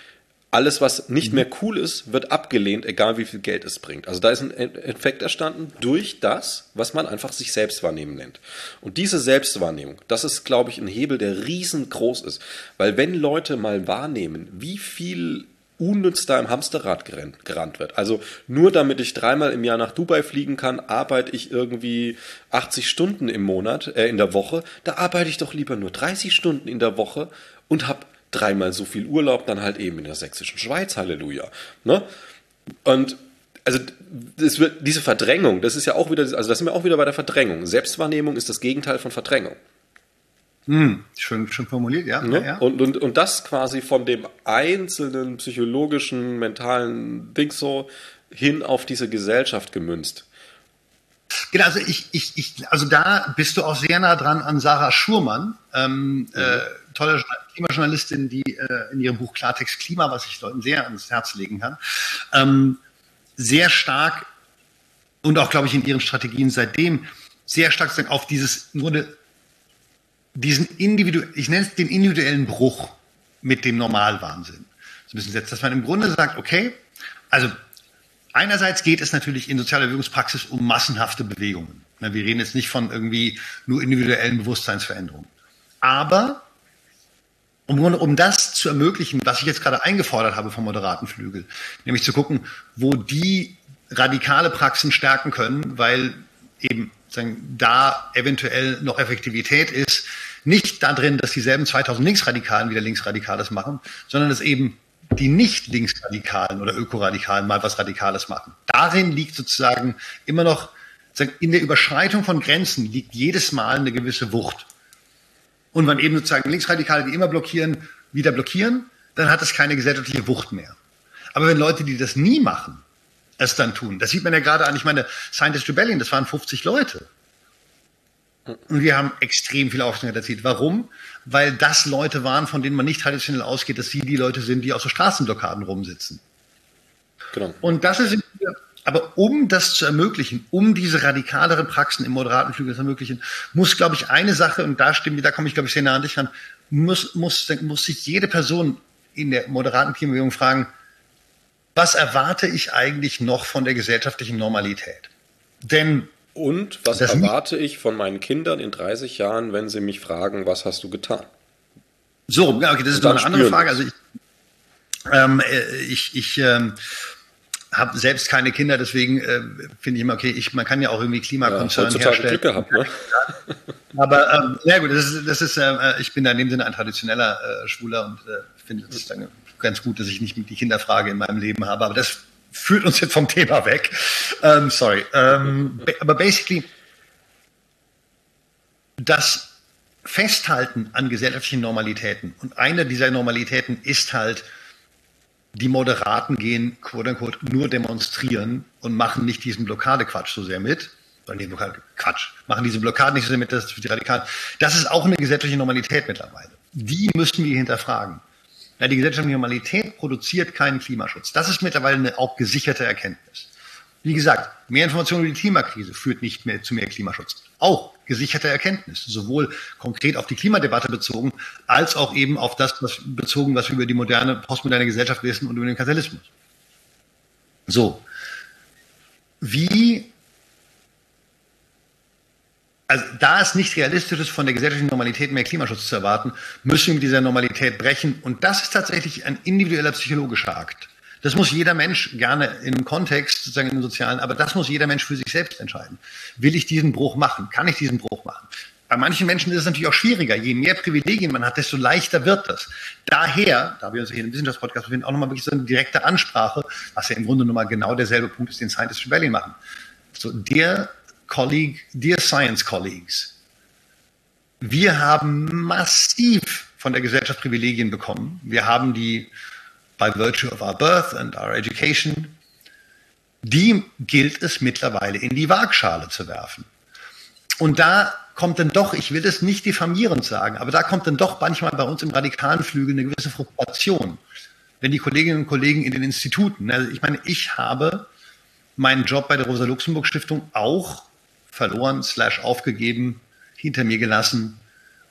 [SPEAKER 1] alles, was nicht mehr cool ist, wird abgelehnt, egal wie viel Geld es bringt. Also da ist ein Effekt erstanden durch das, was man einfach sich selbst wahrnehmen nennt. Und diese Selbstwahrnehmung, das ist, glaube ich, ein Hebel, der riesengroß ist. Weil wenn Leute mal wahrnehmen, wie viel unnütz da im Hamsterrad gerannt, gerannt wird. Also nur damit ich dreimal im Jahr nach Dubai fliegen kann, arbeite ich irgendwie 80 Stunden im Monat, äh, in der Woche. Da arbeite ich doch lieber nur 30 Stunden in der Woche und habe dreimal so viel Urlaub, dann halt eben in der sächsischen Schweiz, Halleluja. Ne? Und also das wird, diese Verdrängung, das ist ja auch wieder, also das sind wir auch wieder bei der Verdrängung. Selbstwahrnehmung ist das Gegenteil von Verdrängung.
[SPEAKER 2] Hm, schön, schön formuliert, ja.
[SPEAKER 1] Ne?
[SPEAKER 2] ja.
[SPEAKER 1] Und, und, und das quasi von dem einzelnen psychologischen, mentalen Ding so hin auf diese Gesellschaft gemünzt.
[SPEAKER 2] Genau, also ich, ich, ich, also da bist du auch sehr nah dran an Sarah Schurmann, ähm, mhm. äh, tolle Klimajournalistin, die äh, in ihrem Buch Klartext Klima, was ich Leuten sehr ans Herz legen kann, ähm, sehr stark und auch, glaube ich, in ihren Strategien seitdem sehr stark auf dieses im Grunde diesen individu ich nenne es den individuellen Bruch mit dem Normalwahnsinn. So ein bisschen setzt, dass man im Grunde sagt, okay, also einerseits geht es natürlich in sozialer Wirkungspraxis um massenhafte Bewegungen. Wir reden jetzt nicht von irgendwie nur individuellen Bewusstseinsveränderungen. Aber um, um das zu ermöglichen, was ich jetzt gerade eingefordert habe vom moderaten Flügel, nämlich zu gucken, wo die radikale Praxen stärken können, weil eben sagen, da eventuell noch Effektivität ist, nicht darin, dass dieselben 2000 Linksradikalen wieder Linksradikales machen, sondern dass eben die nicht Linksradikalen oder Ökoradikalen mal was Radikales machen. Darin liegt sozusagen immer noch, in der Überschreitung von Grenzen liegt jedes Mal eine gewisse Wucht. Und wenn eben sozusagen Linksradikale, die immer blockieren, wieder blockieren, dann hat es keine gesellschaftliche Wucht mehr. Aber wenn Leute, die das nie machen, es dann tun, das sieht man ja gerade an, ich meine, Scientist Rebellion, das waren 50 Leute. Und wir haben extrem viel Aufmerksamkeit erzielt. Warum? Weil das Leute waren, von denen man nicht traditionell ausgeht, dass sie die Leute sind, die auf so Straßenblockaden rumsitzen. Genau. Und das ist aber um das zu ermöglichen, um diese radikaleren Praxen im moderaten Flügel zu ermöglichen, muss, glaube ich, eine Sache, und da stimmt, da komme ich, glaube ich, sehr nah an dich ran, muss, muss, muss sich jede Person in der moderaten Klimabewegung fragen, was erwarte ich eigentlich noch von der gesellschaftlichen Normalität?
[SPEAKER 1] Denn und was erwarte ich von meinen Kindern in 30 Jahren, wenn sie mich fragen, was hast du getan?
[SPEAKER 2] So, okay, das ist noch eine andere Frage. Also ich, ähm, äh, ich, ich ähm, habe selbst keine Kinder, deswegen äh, finde ich immer, okay, ich, man kann ja auch irgendwie Klimakonzern ja, herstellen. Glück gehabt, ne? Aber ähm, ja gut, das ist, das ist äh, ich bin da in dem Sinne ein traditioneller äh, Schwuler und äh, finde es ganz gut, dass ich nicht die Kinderfrage in meinem Leben habe. Aber das führt uns jetzt vom Thema weg. Ähm, sorry. Ähm, aber basically, das Festhalten an gesellschaftlichen Normalitäten und eine dieser Normalitäten ist halt die Moderaten gehen, quote unquote, nur demonstrieren und machen nicht diesen Blockadequatsch so sehr mit. Oder nee, Blockade, Quatsch. Machen diese Blockaden nicht so sehr mit, das ist für die Radikalen. Das ist auch eine gesetzliche Normalität mittlerweile. Die müssen wir hinterfragen. Ja, die gesellschaftliche Normalität produziert keinen Klimaschutz. Das ist mittlerweile eine auch gesicherte Erkenntnis. Wie gesagt, mehr Information über die Klimakrise führt nicht mehr zu mehr Klimaschutz. Auch gesicherte Erkenntnis, sowohl konkret auf die Klimadebatte bezogen, als auch eben auf das was bezogen, was wir über die moderne, postmoderne Gesellschaft wissen und über den Kapitalismus. So. Wie also da es nicht realistisch ist, von der gesellschaftlichen Normalität mehr Klimaschutz zu erwarten, müssen wir mit dieser Normalität brechen. Und das ist tatsächlich ein individueller psychologischer Akt. Das muss jeder Mensch gerne im Kontext, sozusagen den sozialen, aber das muss jeder Mensch für sich selbst entscheiden. Will ich diesen Bruch machen? Kann ich diesen Bruch machen? bei manchen Menschen ist es natürlich auch schwieriger. Je mehr Privilegien man hat, desto leichter wird das. Daher, da wir uns hier im Wissenschaftspodcast befinden, auch nochmal wirklich so eine direkte Ansprache, was ja im Grunde nochmal genau derselbe Punkt ist, den Scientists Rebellion machen. So, dear colleague, dear science colleagues, wir haben massiv von der Gesellschaft Privilegien bekommen. Wir haben die by virtue of our birth and our education, die gilt es mittlerweile in die Waagschale zu werfen. Und da kommt dann doch, ich will das nicht diffamierend sagen, aber da kommt dann doch manchmal bei uns im radikalen Flügel eine gewisse Frustration. Wenn die Kolleginnen und Kollegen in den Instituten, also ich meine, ich habe meinen Job bei der Rosa-Luxemburg-Stiftung auch verloren, slash aufgegeben, hinter mir gelassen,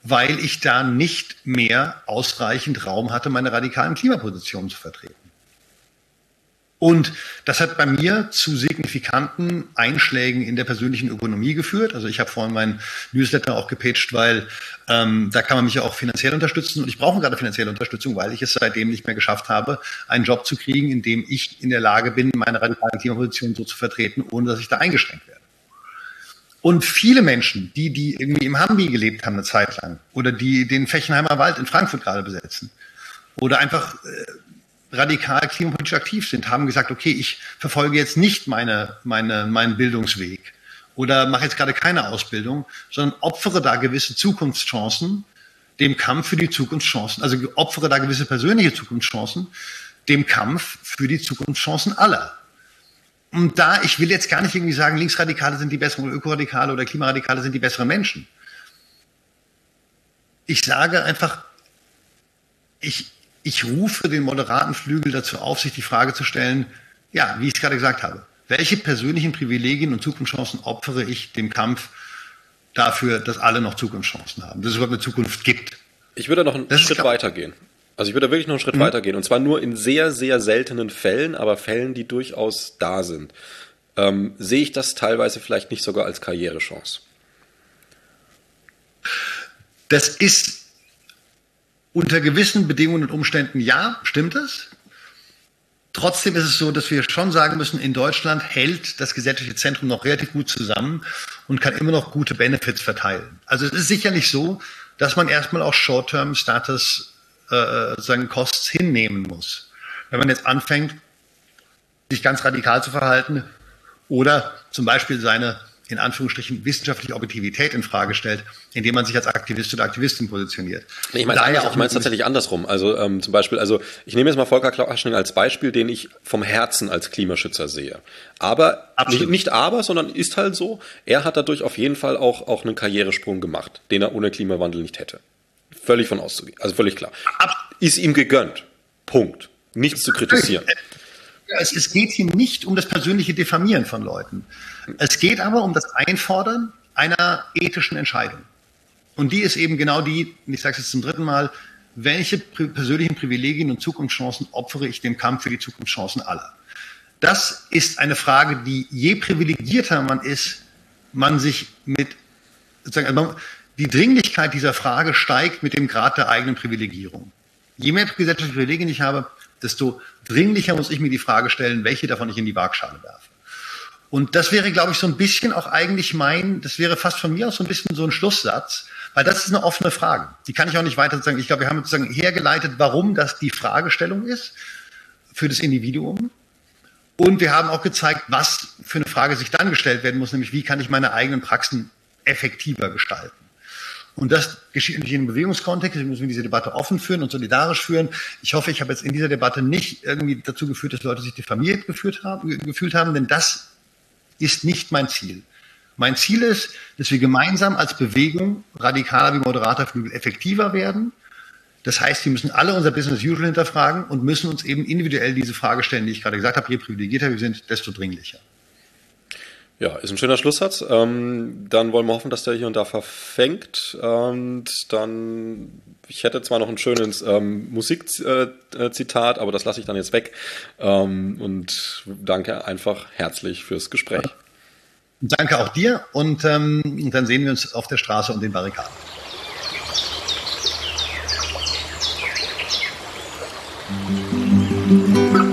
[SPEAKER 2] weil ich da nicht mehr ausreichend Raum hatte, meine radikalen Klimapositionen zu vertreten. Und das hat bei mir zu signifikanten Einschlägen in der persönlichen Ökonomie geführt. Also ich habe vorhin meinen Newsletter auch gepitcht, weil ähm, da kann man mich ja auch finanziell unterstützen. Und ich brauche gerade finanzielle Unterstützung, weil ich es seitdem nicht mehr geschafft habe, einen Job zu kriegen, in dem ich in der Lage bin, meine radikale Klimaposition so zu vertreten, ohne dass ich da eingeschränkt werde. Und viele Menschen, die, die irgendwie im Hambi gelebt haben eine Zeit lang oder die den Fechenheimer Wald in Frankfurt gerade besetzen oder einfach äh, radikal klimapolitisch aktiv sind, haben gesagt, okay, ich verfolge jetzt nicht meine, meine, meinen Bildungsweg oder mache jetzt gerade keine Ausbildung, sondern opfere da gewisse Zukunftschancen dem Kampf für die Zukunftschancen, also opfere da gewisse persönliche Zukunftschancen dem Kampf für die Zukunftschancen aller. Und da, ich will jetzt gar nicht irgendwie sagen, Linksradikale sind die besseren oder Ökoradikale oder Klimaradikale sind die besseren Menschen. Ich sage einfach, ich, ich rufe den moderaten Flügel dazu auf, sich die Frage zu stellen, ja, wie ich es gerade gesagt habe, welche persönlichen Privilegien und Zukunftschancen opfere ich dem Kampf dafür, dass alle noch Zukunftschancen haben, dass es überhaupt eine Zukunft gibt?
[SPEAKER 1] Ich würde noch einen das Schritt weitergehen. Also ich würde wirklich noch einen Schritt mhm. weitergehen. Und zwar nur in sehr, sehr seltenen Fällen, aber Fällen, die durchaus da sind. Ähm, sehe ich das teilweise vielleicht nicht sogar als Karrierechance?
[SPEAKER 2] Das ist unter gewissen Bedingungen und Umständen ja, stimmt es. Trotzdem ist es so, dass wir schon sagen müssen, in Deutschland hält das gesetzliche Zentrum noch relativ gut zusammen und kann immer noch gute Benefits verteilen. Also es ist sicherlich so, dass man erstmal auch Short-Term-Status äh, seinen Costs hinnehmen muss. Wenn man jetzt anfängt, sich ganz radikal zu verhalten oder zum Beispiel seine in Anführungsstrichen wissenschaftliche Objektivität in Frage stellt, indem man sich als Aktivist oder Aktivistin positioniert.
[SPEAKER 1] Nee, ich meine es mein tatsächlich andersrum. Also ähm, zum Beispiel, also ich nehme jetzt mal Volker Klauschning als Beispiel, den ich vom Herzen als Klimaschützer sehe. Aber nicht, nicht, aber, sondern ist halt so. Er hat dadurch auf jeden Fall auch auch einen Karrieresprung gemacht, den er ohne Klimawandel nicht hätte. Völlig von auszugehen. Also völlig klar. Ist ihm gegönnt. Punkt. Nichts zu kritisieren.
[SPEAKER 2] Es, es geht hier nicht um das persönliche Diffamieren von Leuten. Es geht aber um das Einfordern einer ethischen Entscheidung. Und die ist eben genau die, ich sage es jetzt zum dritten Mal, welche persönlichen Privilegien und Zukunftschancen opfere ich dem Kampf für die Zukunftschancen aller? Das ist eine Frage, die je privilegierter man ist, man sich mit, sozusagen, also die Dringlichkeit dieser Frage steigt mit dem Grad der eigenen Privilegierung. Je mehr gesellschaftliche Privilegien ich habe, desto dringlicher muss ich mir die Frage stellen, welche davon ich in die Waagschale werfe. Und das wäre, glaube ich, so ein bisschen auch eigentlich mein, das wäre fast von mir aus so ein bisschen so ein Schlusssatz, weil das ist eine offene Frage. Die kann ich auch nicht weiter sagen. Ich glaube, wir haben sozusagen hergeleitet, warum das die Fragestellung ist für das Individuum. Und wir haben auch gezeigt, was für eine Frage sich dann gestellt werden muss, nämlich wie kann ich meine eigenen Praxen effektiver gestalten. Und das geschieht in einem Bewegungskontext. Wir müssen diese Debatte offen führen und solidarisch führen. Ich hoffe, ich habe jetzt in dieser Debatte nicht irgendwie dazu geführt, dass Leute sich diffamiert gefühlt haben, gefühlt haben, denn das ist nicht mein Ziel. Mein Ziel ist, dass wir gemeinsam als Bewegung radikaler wie moderater Flügel effektiver werden. Das heißt, wir müssen alle unser Business usual hinterfragen und müssen uns eben individuell diese Frage stellen, die ich gerade gesagt habe, je privilegierter wir sind, desto dringlicher.
[SPEAKER 1] Ja, ist ein schöner Schlusssatz. Ähm, dann wollen wir hoffen, dass der hier und da verfängt. Und dann, ich hätte zwar noch ein schönes ähm, Musikzitat, aber das lasse ich dann jetzt weg. Ähm, und danke einfach herzlich fürs Gespräch.
[SPEAKER 2] Danke auch dir und ähm, dann sehen wir uns auf der Straße und den Barrikaden. Mhm.